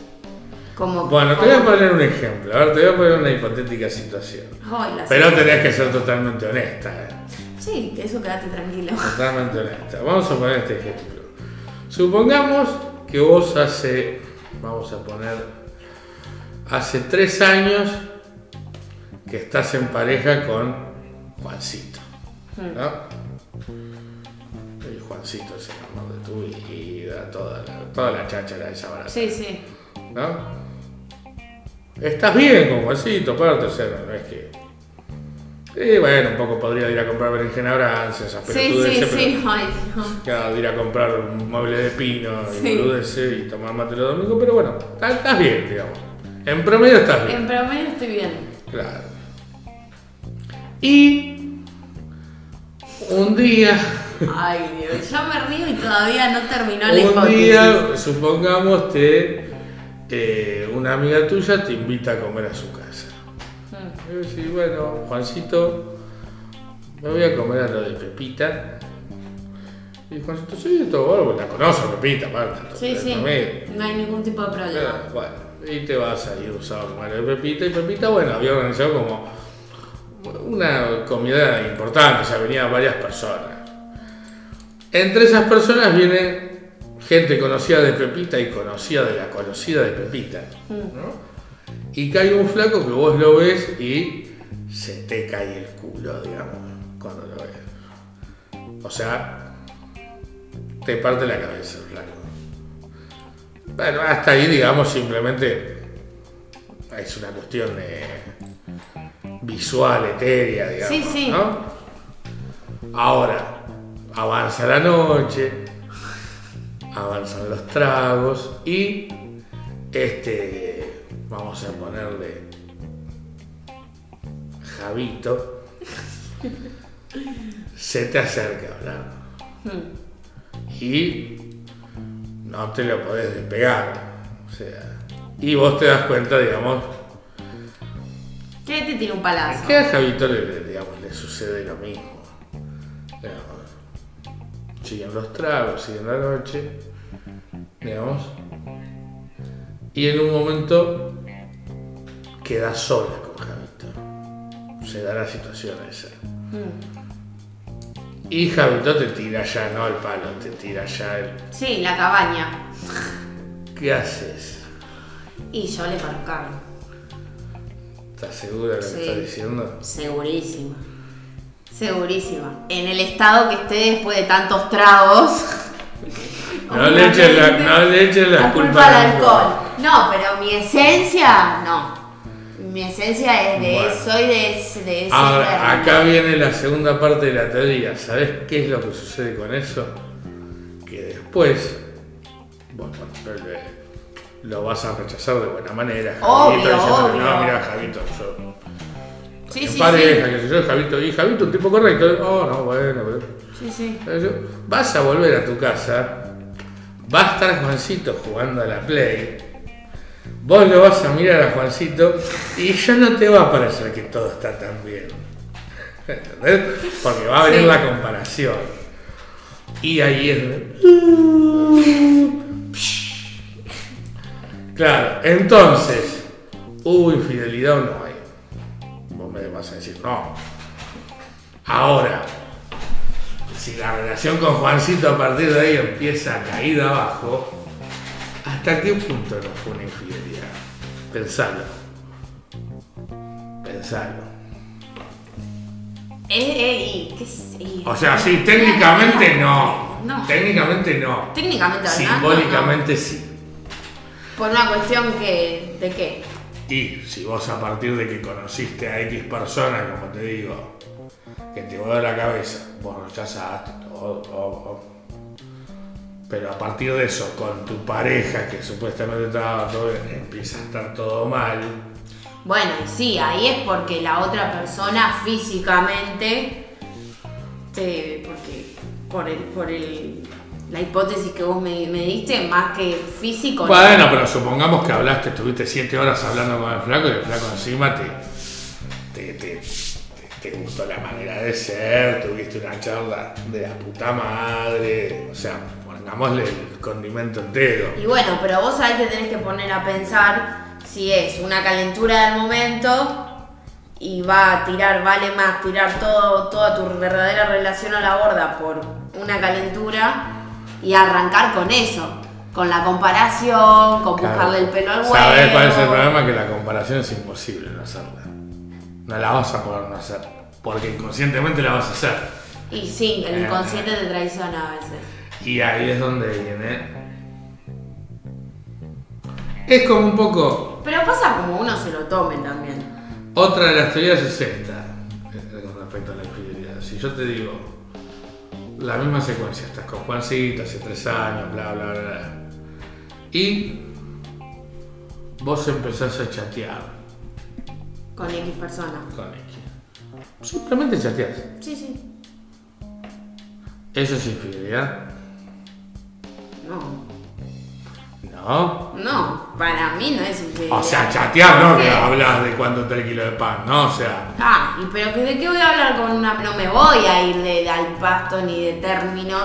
Como Bueno, te voy a poner un ejemplo. A ver, te voy a poner una hipotética situación. Pero tenés que ser totalmente honesta. ¿eh? Sí, eso quédate tranquilo. Totalmente honesta. Vamos a poner este ejemplo. Supongamos que vos hace, vamos a poner, hace tres años que estás en pareja con Juancito. ¿No? El Juancito es el amor de tu vida, toda la, toda la cháchara esa barata. Sí, sí. ¿no? Estás bien con Juancito, pero tercero, no es que. Y bueno, un poco podría ir a comprar berenjena brance, esas Sí, sí, pelotudeces, sí. Ay, pero claro, ir a comprar un mueble de pino y Sí. boludeces y tomar mate los domingos, pero bueno, estás, bien, digamos. En promedio estás bien. En promedio estoy bien. Claro. Y un día, Ay, Dios. Yo me río y todavía no terminó la un día, supongamos que eh, una amiga tuya te invita a comer a su casa. Mm. Y vos decís, bueno, Juancito, me voy a comer a lo de Pepita. Y Juancito, sí, todo bueno, la conoce, Pepita. Sí, sí. No hay ningún tipo de problema. Bueno, y te vas a ir usado como era de Pepita. Y Pepita, bueno, había organizado como una comida importante, o sea, venían varias personas. Entre esas personas viene gente conocida de Pepita y conocida de la conocida de Pepita. ¿no? Y cae un flaco que vos lo ves y se te cae el culo, digamos, cuando lo ves. O sea, te parte la cabeza el flaco. Bueno, hasta ahí, digamos, simplemente es una cuestión de visual, etérea, digamos. Sí, sí. ¿no? Ahora, avanza la noche, avanzan los tragos y este, vamos a ponerle Javito, se te acerca hablar y no te lo podés despegar. O sea, y vos te das cuenta, digamos, ¿Qué te tira un palazo? que a Javito le- digamos, le sucede lo mismo. Siguen los tragos, siguen la noche, digamos, y en un momento queda sola con Javito. Se da la situación esa. Y Javito te tira ya, no el palo, te tira ya el. Sí, la cabaña. ¿Qué haces? Y yo le carne. ¿Estás segura de lo Sí. que estás diciendo? Segurísima. Segurísima. En el estado que esté después de tantos tragos. No le eches la, no le eches la, la culpa al alcohol. No, pero mi esencia, no. Mi esencia es de Bueno. soy de ese, de ese Ahora, acá viene la segunda parte de la teoría. ¿Sabes qué es lo que sucede con eso? Que después, bueno, lo vas a rechazar de buena manera. Obvio, no, mira, Javito, yo. Sí, en sí, pareja, sí. qué sé yo, Javito, y Javito, un tipo correcto. Oh, no, bueno, pero. Sí, sí. ¿sabes yo? Vas a volver a tu casa, va a estar Juancito jugando a la Play. Vos lo vas a mirar a Juancito y ya no te va a parecer que todo está tan bien. ¿Entendés? Porque va a venir la comparación. Y ahí es. Claro, entonces, ¿hubo infidelidad o no hay? Me vas a decir, no. Ahora, si la relación con Juancito a partir de ahí empieza a caer abajo, ¿hasta qué punto no fue una infidelidad? Pensalo. Pensalo. Eh, eh, y, ¿qué es? O sea, sí, técnicamente no. No. Técnicamente no. Técnicamente hablando. Simbólicamente sí. no. Por una cuestión que. ¿De qué? Y si vos a partir de que conociste a X persona, como te digo, que te voló la cabeza, vos rechazaste todo, todo. Pero a partir de eso, con tu pareja, que supuestamente estaba todo bien, empieza a estar todo mal. Bueno, sí, ahí es porque la otra persona físicamente. te- porque. Por el. Por el la hipótesis que vos me, me diste, más que físico. no. Bueno, pero supongamos que hablaste, estuviste siete horas hablando con el flaco y el flaco encima te, te, te, te- te gustó la manera de ser, tuviste una charla de la puta madre, o sea, pongámosle el condimento entero. Y bueno, pero vos ahí te tenés que poner a pensar si es una calentura del momento y va a tirar, vale más tirar todo, toda tu verdadera relación a la borda por una calentura y arrancar con eso, con la comparación, con buscarle el pelo al huevo. ¿Sabes cuál es el problema? Que la comparación es imposible no hacerla. No la vas a poder no hacer, porque inconscientemente la vas a hacer. Y sí, el Eh. inconsciente te traiciona a veces. Y ahí es donde viene. Es como un poco. Pero pasa como uno se lo tome también. Otra de las teorías es esta, eh, con respecto a la infidelidad. Si yo te digo la misma secuencia, estás con Juancito hace tres años, bla, bla, bla, bla. Y vos empezás a chatear Con X personas. con X. Simplemente chateás. Sí, sí. ¿Eso es infidelidad? No. No. No, para mí no es infidelidad. O sea, chatear, no hablas de cuánto está el kilo de pan, ¿no? O sea, Ah, y pero ¿de qué voy a hablar con una.? No me voy a ir de, de al pasto ni de términos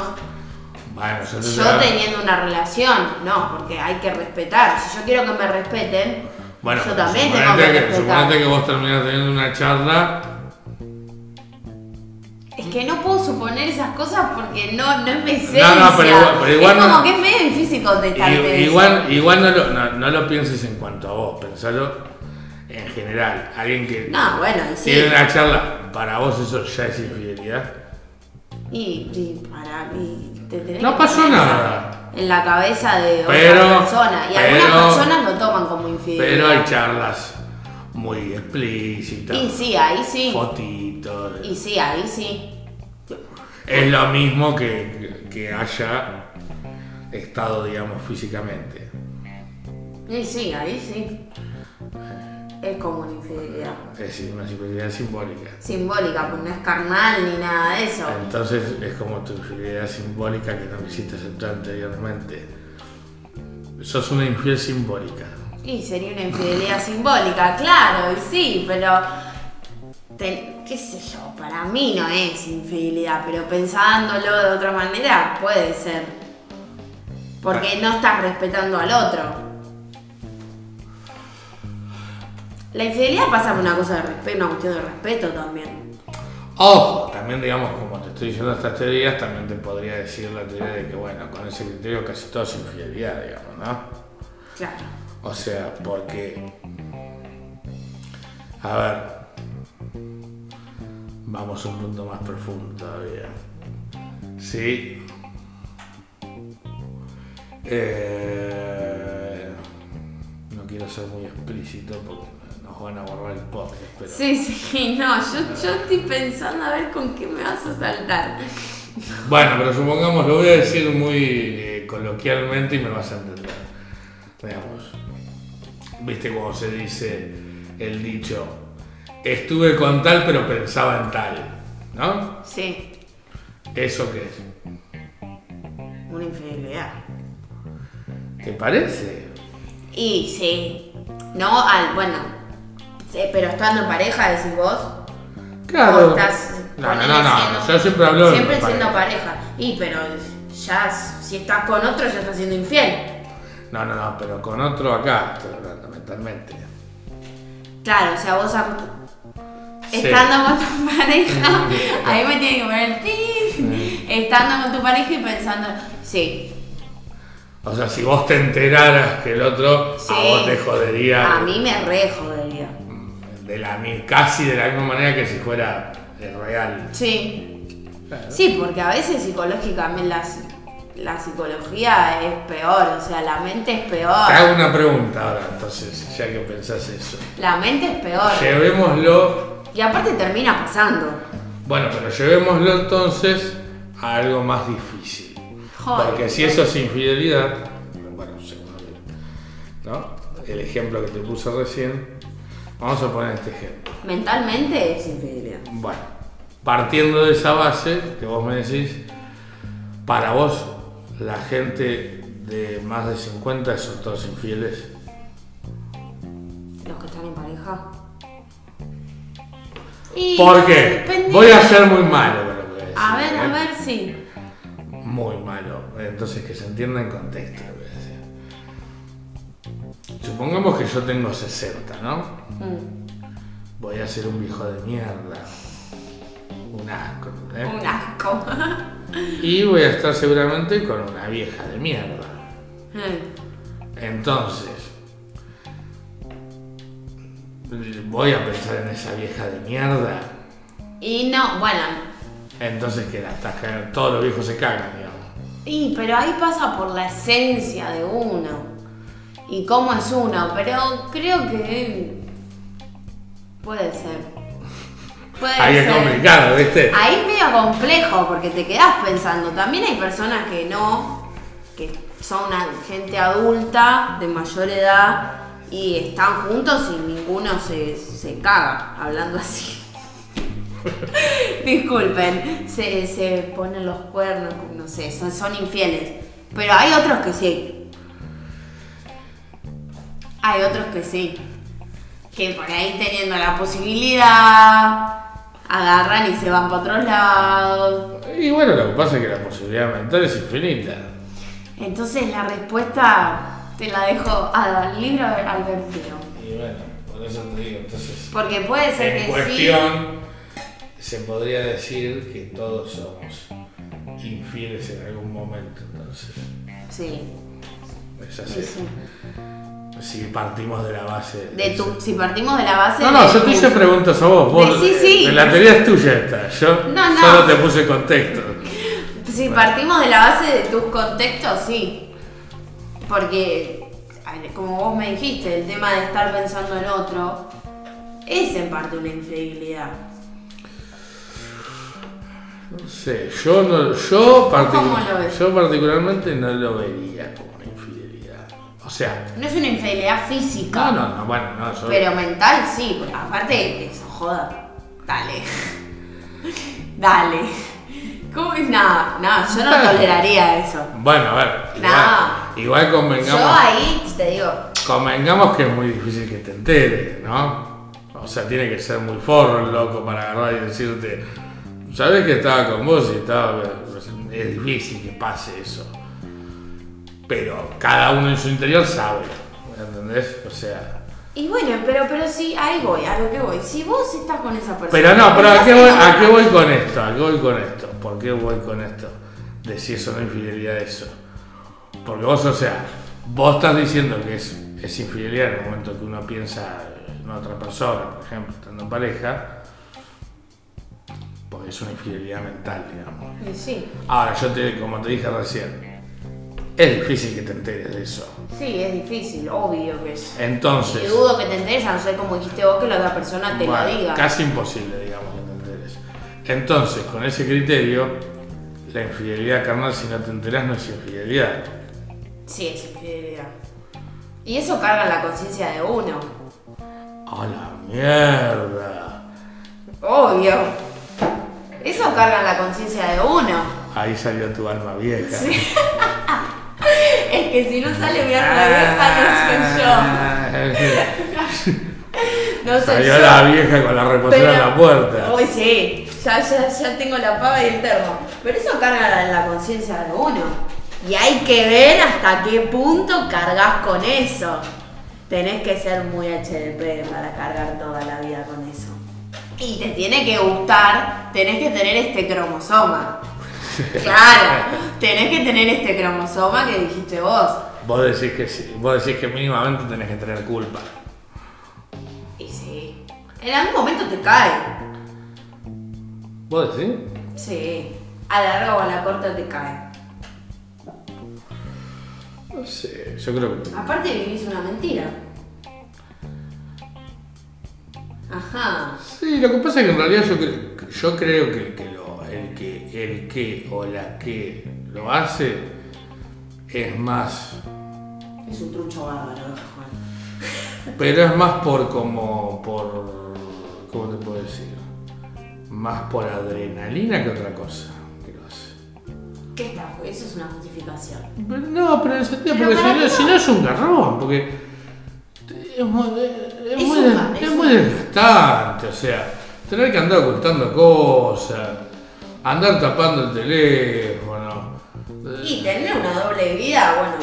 Bueno, yo te Yo teniendo una relación, no, porque hay que respetar. Si yo quiero que me respeten, Bueno, yo también tengo que que, respetar. suponete que vos terminás teniendo una charla. Que no puedo suponer esas cosas porque no, no es mi esencia. No, no, pero igual- pero igual es como no- que es medio difícil contestarte i- eso. igual igual no, lo, no, no lo pienses en cuanto a vos, pensalo en general. Alguien que No, bueno, sí. tiene una charla, para vos eso ya es infidelidad. Y, y para mí, te tenés No que pasó nada. En la cabeza de Pero- otra persona. Y pero- algunas personas lo toman como infidelidad. Pero hay charlas muy explícitas. Y sí, ahí sí. Fotitos. Y sí, ahí sí. Es lo mismo que, que- haya estado, digamos, físicamente. Y sí, ahí sí. Es como una infidelidad. Es una infidelidad simbólica. Simbólica, pues no es carnal ni nada de eso. Entonces es como tu infidelidad simbólica que no quisiste aceptar anteriormente. Sos una infiel simbólica. Y sería una infidelidad simbólica, claro, y sí, pero. Qué sé yo, para mí no es infidelidad, pero pensándolo de otra manera puede ser. Porque no estás respetando al otro. La infidelidad pasa por una cosa de respeto, una cuestión de respeto también. Ojo, también digamos, como te estoy diciendo estas teorías, también te podría decir la teoría de que, bueno, con ese criterio casi todo es infidelidad, digamos, ¿no? Claro. O sea, porque. A ver. Vamos a un punto más profundo todavía. Sí. Eh, no quiero ser muy explícito porque nos van a borrar el podcast, pero. Sí, sí, no, yo, yo estoy pensando a ver con qué me vas a saltar. Bueno, pero supongamos, lo voy a decir muy eh, coloquialmente y me vas a entender. Veamos. ¿Viste cómo se dice el dicho? Estuve con tal pero pensaba en tal. ¿No? Sí, ¿Eso qué es? una infidelidad. ¿Te parece? Y sí, no al, bueno, sí, pero estando en pareja, decís vos. Claro. O estás No, no, no, no. siendo- Yo siempre hablo de Siempre pareja. siendo pareja. Y pero ya si estás con otro ya estás siendo infiel. No, no, no, pero con otro acá, estoy hablando mentalmente. Claro, o sea, vos. Estando con tu pareja, ahí me tiene que poner el tin. Estando con tu pareja y pensando, sí, O sea, si vos te enteraras que el otro Sí. a vos te jodería a mí me re jodería. de la, casi de la misma manera que si fuera real. Sí. Sí, porque a veces psicológicamente la, la psicología es peor, o sea, la mente es Te peor. hago una pregunta ahora, entonces, ya que pensás eso. La mente es peor. Llevémoslo, Y aparte termina pasando. bueno, pero llevémoslo entonces a algo más difícil. Joder. Porque si eso es infidelidad, bueno, ¿no? el ejemplo que te puse recién, vamos a poner este ejemplo. Mentalmente es infidelidad. Bueno, partiendo de esa base que vos me decís, para vos, la gente de más de 50 son todos infieles. Los que están en pareja. Y ¿Por qué? depende- Voy a ser muy malo lo que voy a decir. A ver, a ¿eh? ver, sí. Muy malo. Entonces que se entienda en contexto. lo voy a decir. Supongamos que yo tengo 60, ¿no? Mm, Voy a ser un viejo de mierda. Un asco. ¿eh? Un asco. Y voy a estar seguramente con una vieja de mierda. Mm, Entonces, voy a pensar en esa vieja de mierda. y no, bueno. Entonces que la estás cagando. Todos los viejos se cagan, digamos. Y, pero ahí pasa por la esencia de uno. Y cómo es uno. Pero creo que. Puede ser. Puede Ahí es complicado, ¿viste? Ahí es medio complejo porque te quedás pensando. También hay personas que no, que son una gente adulta de mayor edad y están juntos y ninguno se, se caga, hablando así. Disculpen, se, se ponen los cuernos, no sé, son, son infieles. Pero hay otros que sí. Hay otros que sí. Que por ahí teniendo la posibilidad, agarran y se van para otros lados. Y bueno, lo que pasa es que la posibilidad mental es infinita. Entonces la respuesta te la dejo al libro advertido. Y bueno, por eso te digo, entonces. Porque puede ser En que cuestión, se podría decir que todos somos infieles en algún momento, entonces. sí. Es Sí, así. sí. Si partimos de la base. De tu, si partimos de la base. No, no, yo te hice preguntas a vos. vos Sí, sí. La teoría es tuya esta. Yo No, no. solo te puse contexto. Si partimos de la base de tus contextos, sí. Porque, como vos me dijiste, el tema de estar pensando en otro es en parte una infidelidad. No sé, yo, no, yo, particu- ¿Cómo lo ves? yo particularmente no lo vería como una infidelidad. O sea, No es una infidelidad física, no, no, no, bueno, no, yo. pero mental sí. porque Aparte eso, joda. Dale. Dale. ¿Cómo es? Nada, nada, yo no toleraría eso. Bueno, a ver, igual, No. igual convengamos, Yo ahí te digo, convengamos que es muy difícil que te enteres, ¿no? O sea, tiene que ser muy forro el loco para agarrar y decirte, ¿sabes que estaba con vos y estaba... Es difícil que pase eso. Pero cada uno en su interior sabe, ¿entendés? O sea... y bueno, pero, pero sí, ahí voy, a lo que voy. Si vos estás con esa persona. Pero no, pero ¿a qué, voy, ¿a qué voy con esto? ¿A qué voy con esto? ¿Por qué voy con esto? De si eso no es infidelidad, eso. Porque vos, o sea, vos estás diciendo que es, es infidelidad en el momento que uno piensa en otra persona, por ejemplo, estando en pareja, porque es una infidelidad mental, digamos. Sí, Ahora, yo te, como te dije recién, es difícil que te enteres de eso. sí, es difícil, obvio que es. Y Entonces, dudo que te enteres, a no ser como dijiste vos, que la otra persona te Bueno, lo diga. Casi imposible, digamos, que te enteres. Entonces, con ese criterio, la infidelidad carnal, si no te enteras, no es infidelidad. Sí, es infidelidad. Y eso carga la conciencia de uno. ¡A la mierda! Obvio. Eso carga la conciencia de uno. Ahí salió tu alma vieja. Es que si no sale mi arma vieja, no soy yo. No soy Salió yo. la vieja con la reposera en la puerta. Uy, sí, ya, ya, ya tengo la pava y el termo. Pero eso carga en la conciencia de uno. Y hay que ver hasta qué punto cargas con eso. Tenés que ser muy HDP para cargar toda la vida con eso. Y te tiene que gustar, tenés que tener este cromosoma. Claro, tenés que tener este cromosoma que dijiste vos. Vos decís que sí, vos decís que mínimamente tenés que tener culpa. Y sí, en algún momento te cae. ¿Vos decís? Sí, a la larga o a la corta te cae. No sé, yo creo que. Aparte vivís una mentira. Ajá. Sí, lo que pasa es que en realidad yo, cre- yo creo que, que el, que, el que o la que lo hace es más Es un trucho bárbaro, Juan. Pero es más por como, por, ¿cómo te puedo decir? Más por adrenalina que otra cosa que lo hace. ¿Qué está? Eso es una justificación. Pero no, pero en el sentido, porque si no, si no? no es un garrón, porque es muy, es Es muy, un es es muy desgastante, o sea, tener que andar ocultando cosas, andar tapando el teléfono. Y tener una doble vida, bueno,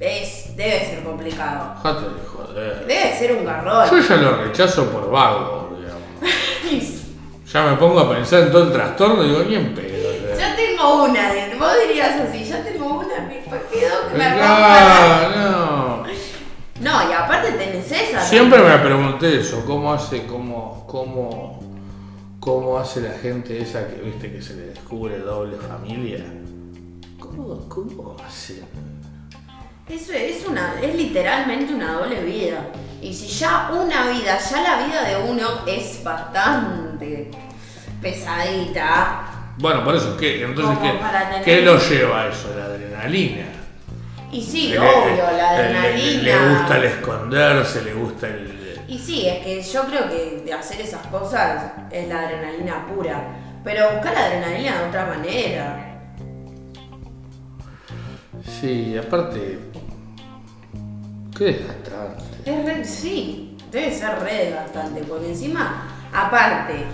es, debe ser complicado. Dejate de joder. Debe ser un garrón. Yo ya lo rechazo por vago, digamos. Ya me pongo a pensar en todo el trastorno y digo, ni en pedo. Yo tengo una, vos dirías así, yo tengo una, me quedó que me. Ah, no. No, y aparte tenés esa. Siempre me pregunté eso, ¿cómo hace, cómo, cómo, cómo hace la gente esa que viste que se le descubre doble familia? ¿Cómo, cómo hacen? Eso es una, es literalmente una doble vida. Y si ya una vida, ya la vida de uno es bastante pesadita. Bueno, por eso, ¿qué? Entonces, ¿qué, para tener- ¿qué lo lleva a eso? La adrenalina. Y sí, Le- obvio, la le- le- adrenalina. Le, gusta el esconderse, le gusta el... Y sí, es que yo creo que de hacer esas cosas es la adrenalina pura. Pero buscar la adrenalina de otra manera. Sí, aparte... Qué desgastante. Es re- sí, debe ser re desgastante, porque encima, aparte,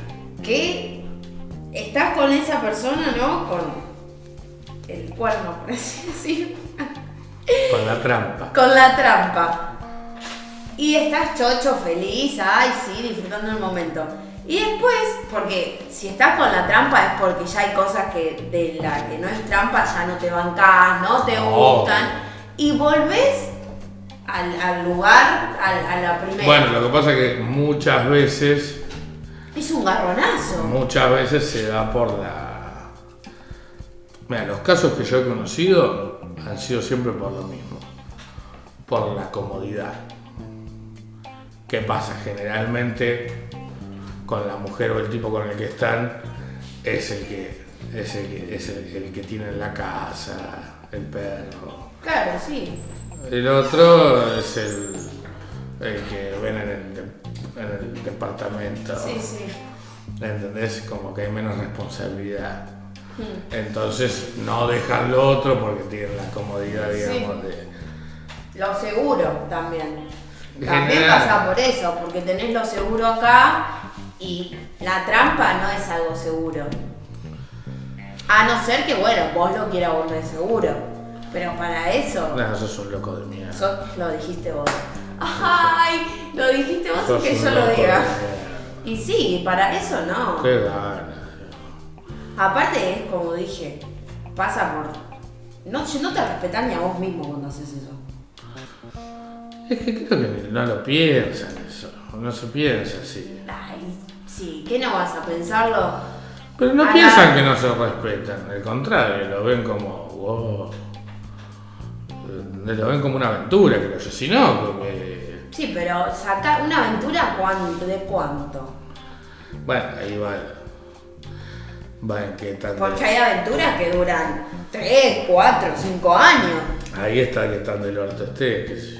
que estás con esa persona, ¿no? Con el cuerno, por así decirlo. Con la trampa. Con la trampa. Y estás chocho, feliz, ay, sí, disfrutando el momento. Y después, porque si estás con la trampa es porque ya hay cosas que de la que no es trampa ya no te bancás, no te gustan. Y volvés al, al lugar, al- a la primera. Bueno, lo que pasa es que muchas veces, es un garronazo. muchas veces se da por la... Mira, los casos que yo he conocido han sido siempre por lo mismo. Por la comodidad. ¿Qué pasa? Generalmente con la mujer o el tipo con el que están es el que es el es el, el que tiene la casa, el perro. Claro, sí. El otro es el, el que ven en el, de- en el departamento. Sí, sí. ¿Entendés? Como que hay menos responsabilidad. Hmm. Entonces no dejan lo otro porque tienen la comodidad, Sí. digamos, de... Lo seguro también. También pasa por eso, porque tenés lo seguro acá y la trampa no es algo seguro. A no ser que, bueno, vos lo quieras volver seguro. Pero para eso, No, sos un loco de mierda. sos- lo dijiste vos. Ay, lo dijiste vos Sos y que yo lo diga. Y sí, para eso no. Qué ganas. Aparte es como dije, pasa por... No, no te respetas ni a vos mismo cuando haces eso. Es que creo que no lo piensan eso. No se piensa así. Ay, sí, ¿qué no vas a pensarlo? Pero no piensan que no se respetan, al contrario, lo ven como, wow, Eh, lo ven como una aventura, creo yo. Si no, porque, Sí, pero sacar una aventura ¿cuánto? ¿de cuánto? bueno, ahí va, va en qué tan... Porque hay aventuras que duran 3, 4, 5 años. Ahí está que tan del orto esté, qué sé yo.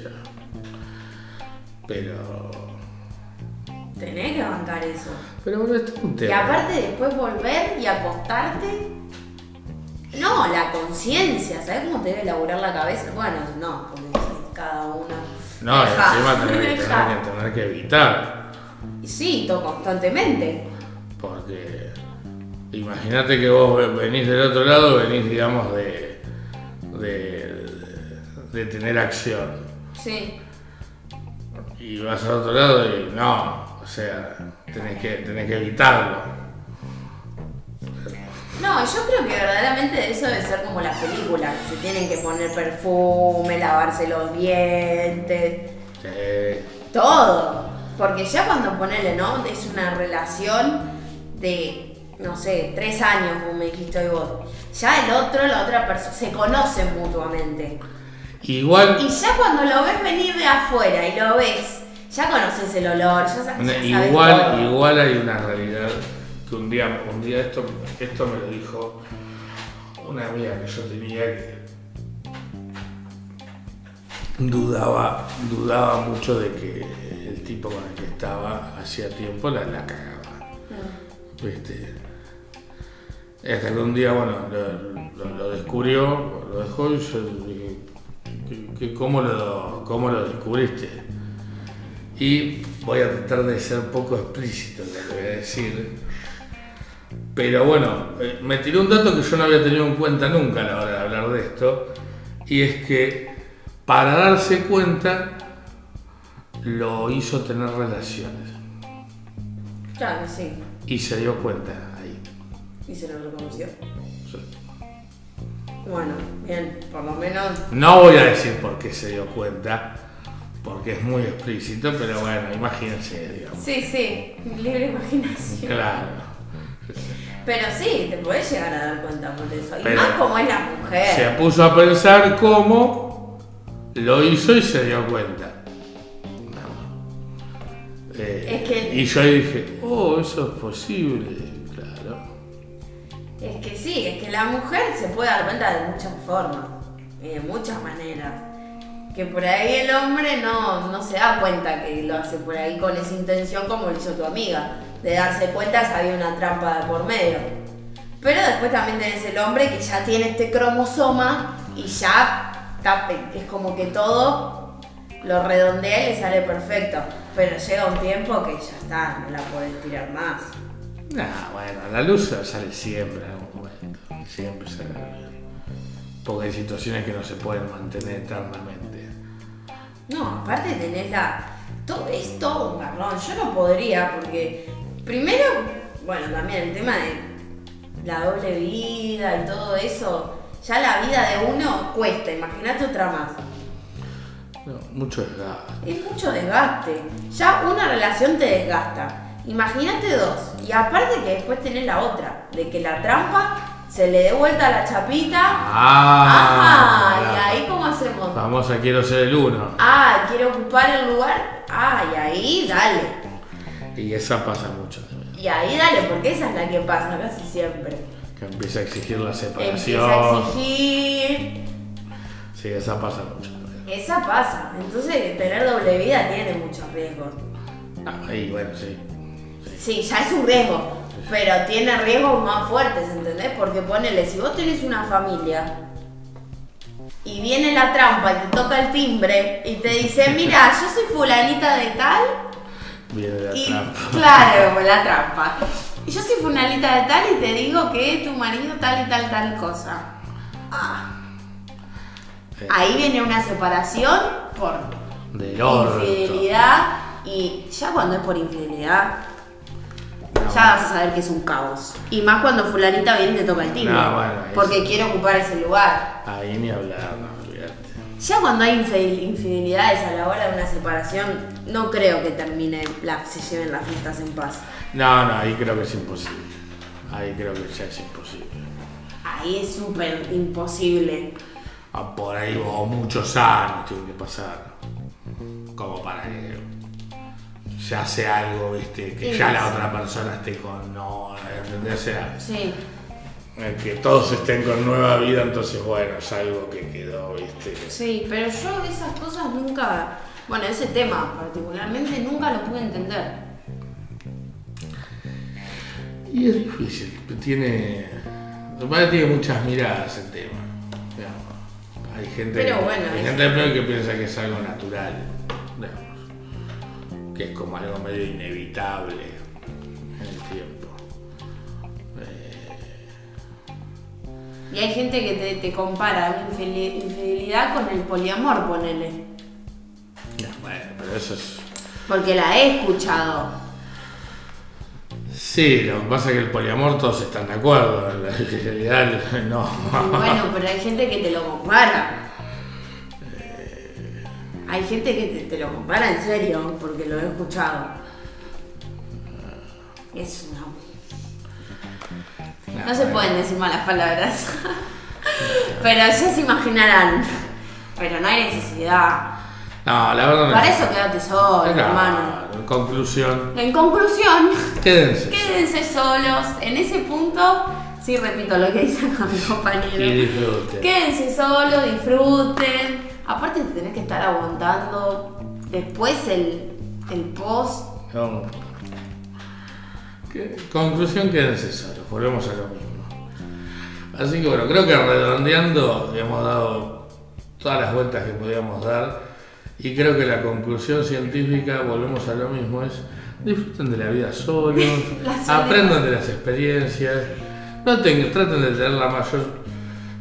Pero, Tenés que bancar eso. pero bueno, este es un Y tema. aparte después volver y acostarte. No, la conciencia, ¿sabes cómo te debe elaborar la cabeza? Bueno, no, porque cada uno. No, y Deja, encima tener que, tener que, tener que evitar. Y Sí, todo constantemente. Porque imagínate que vos ve- venís del otro lado, venís, digamos, de, de, de tener acción. Sí. Y vas al otro lado y no, o sea, tenés que, tenés que evitarlo. No, yo creo que verdaderamente eso debe ser como las películas. Se tienen que poner perfume, lavarse los dientes, Sí. todo. Porque ya cuando ponele, ¿no? Es una relación de, no sé, tres años, como me dijiste hoy vos. Ya el otro, la otra persona, se conocen mutuamente. Igual, Y ya cuando lo ves venir de afuera y lo ves, ya conoces el olor, ya, sa- ya sabes igual, todo. igual hay una realidad que un día, un día esto, esto me lo dijo una amiga que yo tenía que dudaba, dudaba mucho de que el tipo con el que estaba hacía tiempo la, la cagaba. Mm. ¿Viste? Hasta que un día, bueno, lo, lo- lo descubrió, lo dejó y yo dije, ¿qué- cómo, lo, ¿cómo lo descubriste? Y voy a tratar de ser poco explícito en lo que voy a decir. Pero bueno, eh, me tiró un dato que yo no había tenido en cuenta nunca a la hora de hablar de esto. Y es que para darse cuenta lo hizo tener relaciones. Claro, sí. Y se dio cuenta ahí. Y se lo reconoció. Bueno, bien, por lo menos. No voy a decir por qué se dio cuenta, porque es muy explícito, pero bueno, imagínense, digamos. Sí, sí, libre imaginación. Claro. Pero sí, te podés llegar a dar cuenta por eso. Y Pero- más como es la Se mujer. puso a pensar cómo lo hizo y se dio cuenta. Eh, Es que- Y yo ahí dije, oh, eso es posible. Es que sí, es que la mujer se puede dar cuenta de muchas formas de muchas maneras. Que por ahí el hombre no, no se da cuenta que lo hace por ahí con esa intención como lo hizo tu amiga. De darse cuenta si había una trampa por medio. Pero después también tenés el hombre que ya tiene este cromosoma y ya es como que todo lo redondea y le sale perfecto. Pero llega un tiempo que ya está, no la podés tirar más. Nah, bueno, la luz sale siempre en algún momento. Siempre sale la luz. Porque hay situaciones que no se pueden mantener eternamente. No, aparte tenés la. Todo, es todo un garrón. Yo no podría, porque. Primero, bueno, también el tema de la doble vida y todo eso. Ya la vida de uno cuesta, imagínate otra más. No, mucho desgaste. Es mucho desgaste. Ya una relación te desgasta. Imagínate dos. Y aparte que después tenés la otra, de que la trampa se le dé vuelta a la chapita. Ah, Ajá, y ahí cómo hacemos. Famosa quiero ser el uno. Ah, quiero ocupar el lugar. Ah, y ahí dale. Y esa pasa mucho también. Y ahí dale, porque esa es la que pasa casi siempre. Que empieza a exigir la Empieza separación. a exigir. Sí, esa pasa mucho. Esa pasa. Entonces, tener doble vida tiene muchos riesgos. Ah, ahí, bueno, sí. Sí, ya es un riesgo. Pero tiene riesgos más fuertes, ¿entendés? Porque ponele, si vos tenés una familia y viene la trampa y te toca el timbre y te dice, mira, yo soy fulanita de tal Viene la y trampa. claro, como la trampa. Y yo soy fulanita de tal y te digo que tu marido tal y tal tal cosa. Ah, Eh, ahí viene una separación por Del infidelidad y ya cuando es por infidelidad. Ya vas a saber que es un caos. Y más cuando fulanita viene y te toca el timbre. No, bueno, porque eso. quiere ocupar ese lugar. Ahí ni hablar, no, olvídate. Ya cuando hay infidel- infidelidades a la hora de una separación, no creo que termine, la, se lleven las fiestas en paz. No, no, ahí creo que es imposible. Ahí creo que ya es imposible. Ahí es súper imposible. Ah, por ahí o muchos años tienen que pasar. Como para que se hace algo, viste, que Sí, ya la otra persona esté con no, ¿entendés? O sea, Sí. eh, que todos estén con nueva vida, entonces bueno, es algo que quedó, viste. Sí, pero yo esas cosas nunca, bueno, ese tema particularmente nunca lo pude entender. Y es difícil, tiene. Aparte tiene muchas miradas el tema. digamos. Hay gente, Pero bueno, hay gente que piensa que es algo natural. Que es como algo medio inevitable en el tiempo. Y hay gente que te, te compara una infidel- infidelidad con el poliamor, ponele. Bueno, pero eso es. Porque la he escuchado. Sí, lo que pasa es que el poliamor todos están de acuerdo, en la infidelidad no. Y bueno, pero hay gente que te lo compara. Hay gente que te, te lo compara en serio, porque lo he escuchado. Es una... No se pueden decir malas palabras. Pero ya se imaginarán. Pero no hay necesidad. No, la verdad no. Para eso quédate solo, Claro, hermano. En conclusión, En conclusión, quédense. quédense solos. En ese punto, sí repito lo que dice acá mi compañero. Y disfruten. Quédense solos, disfruten. Aparte te tenés que estar aguantando después el, el post. No. ¿Qué? Conclusión, quédense solos, volvemos a lo mismo. Así que bueno, creo que redondeando hemos dado todas las vueltas que podíamos dar y creo que la conclusión científica, volvemos a lo mismo, es disfruten de la vida solos, aprendan de las experiencias, no ten- traten de tener la mayor,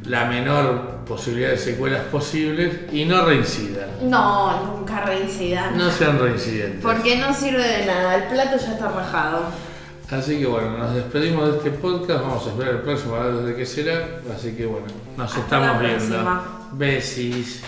la menor posibilidad de secuelas posibles y no reincidan. No, nunca reincidan. No sean reincidentes. Porque no sirve de nada, el plato ya está rajado. Así que bueno, nos despedimos de este podcast. Vamos a esperar el próximo a ver desde qué será. Así que bueno, nos Hasta estamos la viendo. Besis.